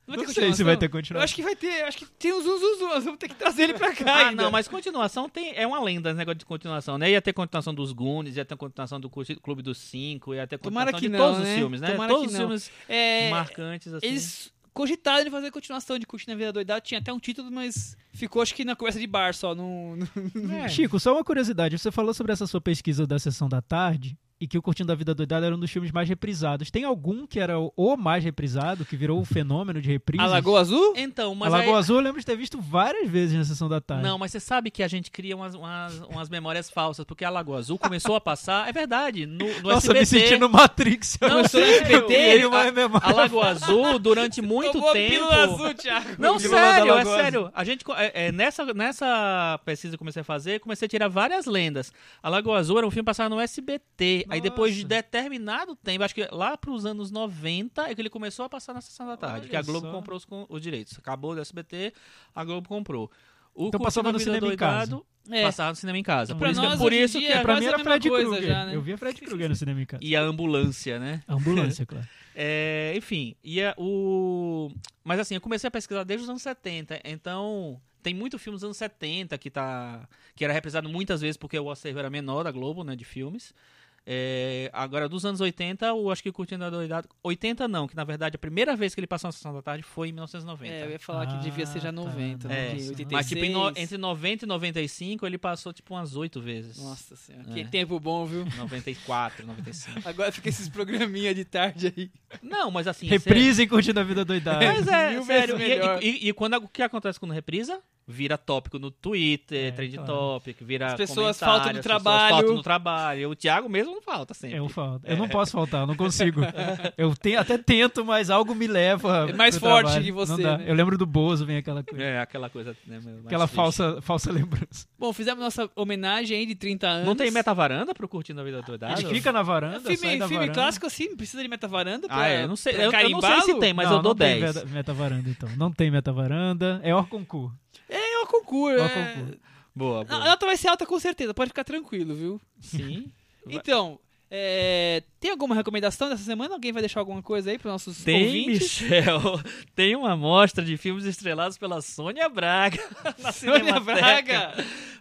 Não, Não sei se vai ter continuação. Eu acho que vai ter, acho que tem uns uns uns, nós vamos ter que trazer ele pra cá Ah, ainda. não, mas continuação tem, é uma lenda esse negócio de continuação, né? Ia ter continuação dos Goonies, ia ter continuação do Clube dos Cinco, ia ter Tomara continuação que de não, todos né? os filmes, né? Tomara todos os filmes É, marcantes, assim. Eles cogitaram de fazer continuação de Curtindo a Vida Doidada, tinha até um título, mas ficou acho que na conversa de bar só, não... não- É. Chico, só uma curiosidade. Você falou sobre essa sua pesquisa da sessão da tarde e que o Curtindo a Vida Doidada era um dos filmes mais reprisados. Tem algum que era o- mais reprisado, que virou o fenômeno de reprise? A Lagoa Azul? Então, A mas Lagoa aí- Azul eu lembro de ter visto várias vezes na sessão da tarde. Não, mas você sabe que a gente cria umas, umas, umas memórias falsas, porque a Lagoa Azul começou a passar, é verdade, no, no Nossa, SBT. me sentindo Matrix. Não, eu sério, SBT, uma a- memória. A Lagoa Azul, durante muito Tomou tempo... azul, Thiago. Não, sério, é sério. A gente, é, é, nessa, nessa pesquisa que eu comecei a fazer, comecei a tirar várias lendas. A Lagoa Azul era um filme passado no SBT. Aí depois de determinado tempo, acho que lá pros anos 90, é que ele começou a passar na Sessão da Tarde. Olha que a Globo só. comprou os, os direitos. Acabou do SBT, a Globo comprou. O Então passava a no cinema em Doidado, É. Passava no cinema em casa. Por isso, que- nós, por isso que é pra mim a era Fred Krueger. né? Eu via Fred Krueger no cinema em casa. E a ambulância, né? Ambulância, claro. É, enfim, e é o. Mas assim, eu comecei a pesquisar desde os anos 70, então tem muito filme dos anos 70 que tá. que era reprisado muitas vezes porque o acervo era menor da Globo, né, de filmes. É, agora, dos anos 80, eu acho que Curtindo a Doidado. 80 não, que na verdade a primeira vez que ele passou na sessão da tarde foi em 1990. É, eu ia falar que devia ser já Ah, tá. 90, É, né? porque 86... mas tipo, em no- entre 90 e 95 ele passou tipo umas 8 vezes. Nossa senhora, É. que tempo bom, viu? 94, 95. Agora fica esses programinha de tarde aí. Não, mas assim. Reprise e curtindo a vida doidada. Mas é, Mil sério. E, e- e- e quando o que acontece quando reprisa? Vira tópico no Twitter, É, trend claro. topic, vira As pessoas faltam no as pessoas trabalho. faltam no trabalho. O Thiago mesmo não falta sempre. Eu falto. Eu não posso faltar, eu não consigo. Eu te- até tento, mas algo me leva. É mais pro forte trabalho. que você, né? Eu lembro do Bozo, vem aquela coisa. É, aquela coisa. Né, mais aquela triste. falsa, falsa lembrança. Bom, fizemos nossa homenagem aí de 30 anos. Não tem metavaranda pro Curtindo a Vida Doidada? A gente fica na varanda, É filme, sai da filme varanda. clássico assim, não precisa de metavaranda Ah, é, eu não sei. Eu, eu não sei se tem, mas não, eu dou não tem 10. meta- metavaranda, então. Não tem metavaranda. É Orconcur. É o concurso. É É... concurso. Boa, A boa. nota vai ser alta com certeza, pode ficar tranquilo, viu? Sim. Então, é, tem alguma recomendação dessa semana? Alguém vai deixar alguma coisa aí para nossos Tem, ouvintes? Michel. Tem uma amostra de filmes estrelados pela Sônia Braga. na Sônia. Braga!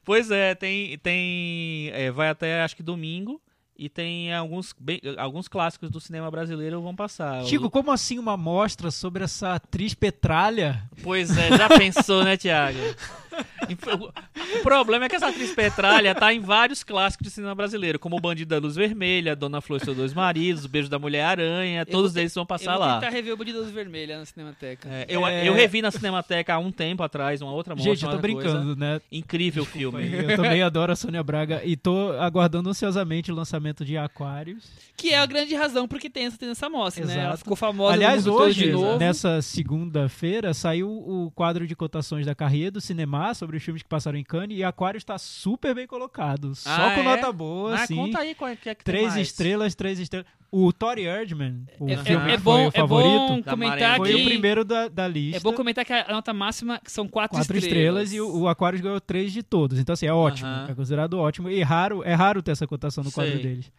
Pois é, tem. tem é, vai até acho que domingo. E tem alguns, bem- alguns clássicos do cinema brasileiro vão passar. Chico, como assim uma mostra sobre essa atriz Petralha? Pois é, já pensou, né, Thiago? O problema é que essa atriz Petralha tá em vários clássicos de cinema brasileiro, como O Bandido da Luz Vermelha, Dona Flor e seus dois maridos, O Beijo da Mulher-Aranha, todos vou eles vão Eu passar vou lá. tentar rever o Bandido Luz Vermelha na Cinemateca. É, eu, É. eu revi na Cinemateca há um tempo atrás, uma outra mostra. Gente, eu tô uma coisa. brincando, né? Incrível filme. Eu também adoro a Sônia Braga e tô aguardando ansiosamente o lançamento de Aquários. Que é a grande razão por que tem essa, tem essa mostra, né? Exato. Ela ficou famosa Aliás, hoje, de novo. nessa segunda-feira, saiu o quadro de cotações da Carreira do Cinema sobre os filmes que passaram em Cannes. E Aquarius tá super bem colocado. Só Ah, com é? nota boa, Ah, assim. conta aí qual é que é que Três mais. estrelas, três estrelas. O Tori Erdman, o É, filme é- é bom, foi o é favorito, Da comentar foi que o primeiro da, da lista. é bom comentar que a nota máxima são quatro, quatro estrelas, e o, o Aquarius ganhou três de todos. Então, assim, é ótimo. Aham. É considerado ótimo. E raro, é raro ter essa cotação no quadro Sei. deles.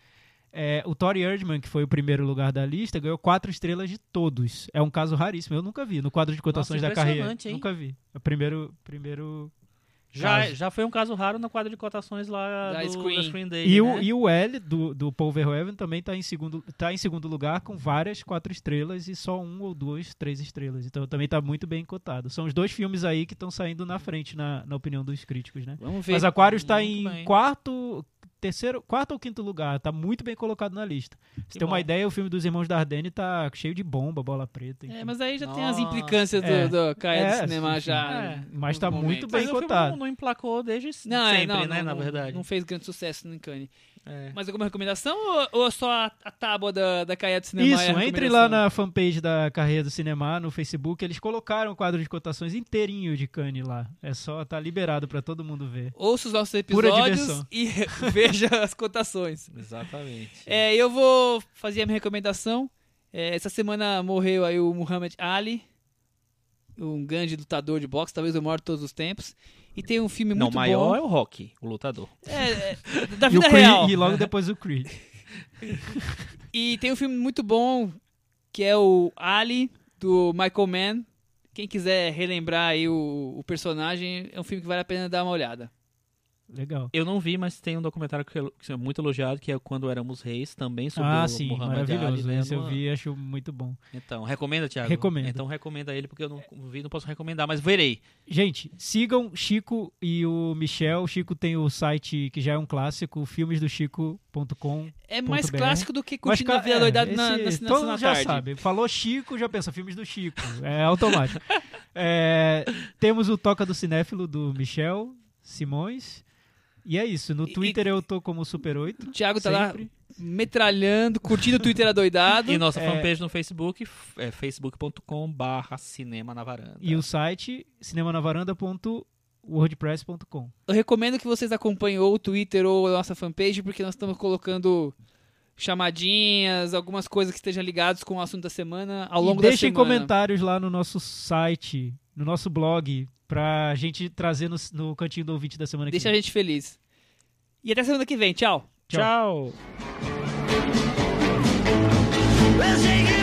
É, o Tori Erdman, que foi o primeiro lugar da lista, ganhou quatro estrelas de todos. É um caso raríssimo. Eu nunca vi no quadro de cotações Nossa, da carreira. hein? Nunca vi. É o primeiro, primeiro Já, caso. já foi um caso raro no quadro de cotações lá Da do, Screen. da Screen Day, E, né? o, e o L do, do Paul Verhoeven também está em, segundo, tá em segundo lugar com várias quatro estrelas e só um ou duas, três estrelas. Então também está muito bem cotado. São os dois filmes aí que estão saindo na frente, na, na opinião dos críticos, né? Vamos ver. Mas Aquarius está em bem. quarto, terceiro, quarto ou quinto lugar. Tá muito bem colocado na lista. Se tem uma ideia, o filme dos Irmãos Dardenne tá cheio de bomba, bola preta. enfim. É, mas aí já tem as Nossa. implicâncias do, É. do Caia É, do cinema sim, já. no- Mas tá muito bem Mas o filme cotado. não, não emplacou desde Não, é, sempre, não, né, não, na verdade. Não fez grande sucesso no Cannes. É. Mais alguma recomendação ou, ou só a, a tábua da, da Caia do cinema? Isso, é entre lá na fanpage da Carreira do Cinema no Facebook, eles colocaram o quadro de cotações inteirinho de Cannes lá. É só, tá liberado pra todo mundo ver. Ouça os nossos episódios e veja as cotações. Exatamente. É, eu vou fazer a minha recomendação. É, essa semana morreu aí o Muhammad Ali, um grande lutador de boxe, talvez o maior de todos os tempos. E tem um filme não, muito o maior bom. é o Rock, o lutador. É, é, da E, vida Creed- real. e logo depois o Creed. E tem um filme muito bom que é o Ali do Michael Mann. Quem quiser relembrar aí o, o personagem, é um filme que vale a pena dar uma olhada. Legal. Eu não vi, mas tem um documentário que, que é muito elogiado, que é Quando Éramos Reis, também sobre Ah, o sim, Muhammad maravilhoso. Ali. né? Esse eu vi e acho muito bom. Então, recomenda, Thiago? Recomendo. Então recomenda ele, porque eu não vi, não posso recomendar, mas verei. Gente, sigam Chico e o Michel. O Chico tem o site que já é um clássico, filmesdochico.com. É mais .br. clássico do que Mas, Curtindo a é, Doidado na, na, na, todo na mundo já tarde. sabe. Falou Chico, já pensa filmes do Chico. É automático. É, temos o Toca do Cinéfilo do Michel Simões. E é isso. No E- Twitter eu tô como Super 8. O Thiago tá lá sempre. metralhando, curtindo o Twitter adoidado. E nossa É. fanpage no Facebook é facebook.com barra cinema na varanda. E o site cinemanavaranda.wordpress.com. Eu recomendo que vocês acompanhem ou o Twitter ou a nossa fanpage, porque nós estamos colocando chamadinhas, algumas coisas que estejam ligadas com o assunto da semana ao longo e da deixem semana. comentários lá no nosso site, no nosso blog, pra gente trazer no, no cantinho do ouvinte da semana Deixa que a vem. gente feliz. E até semana que vem. Tchau. Tchau. It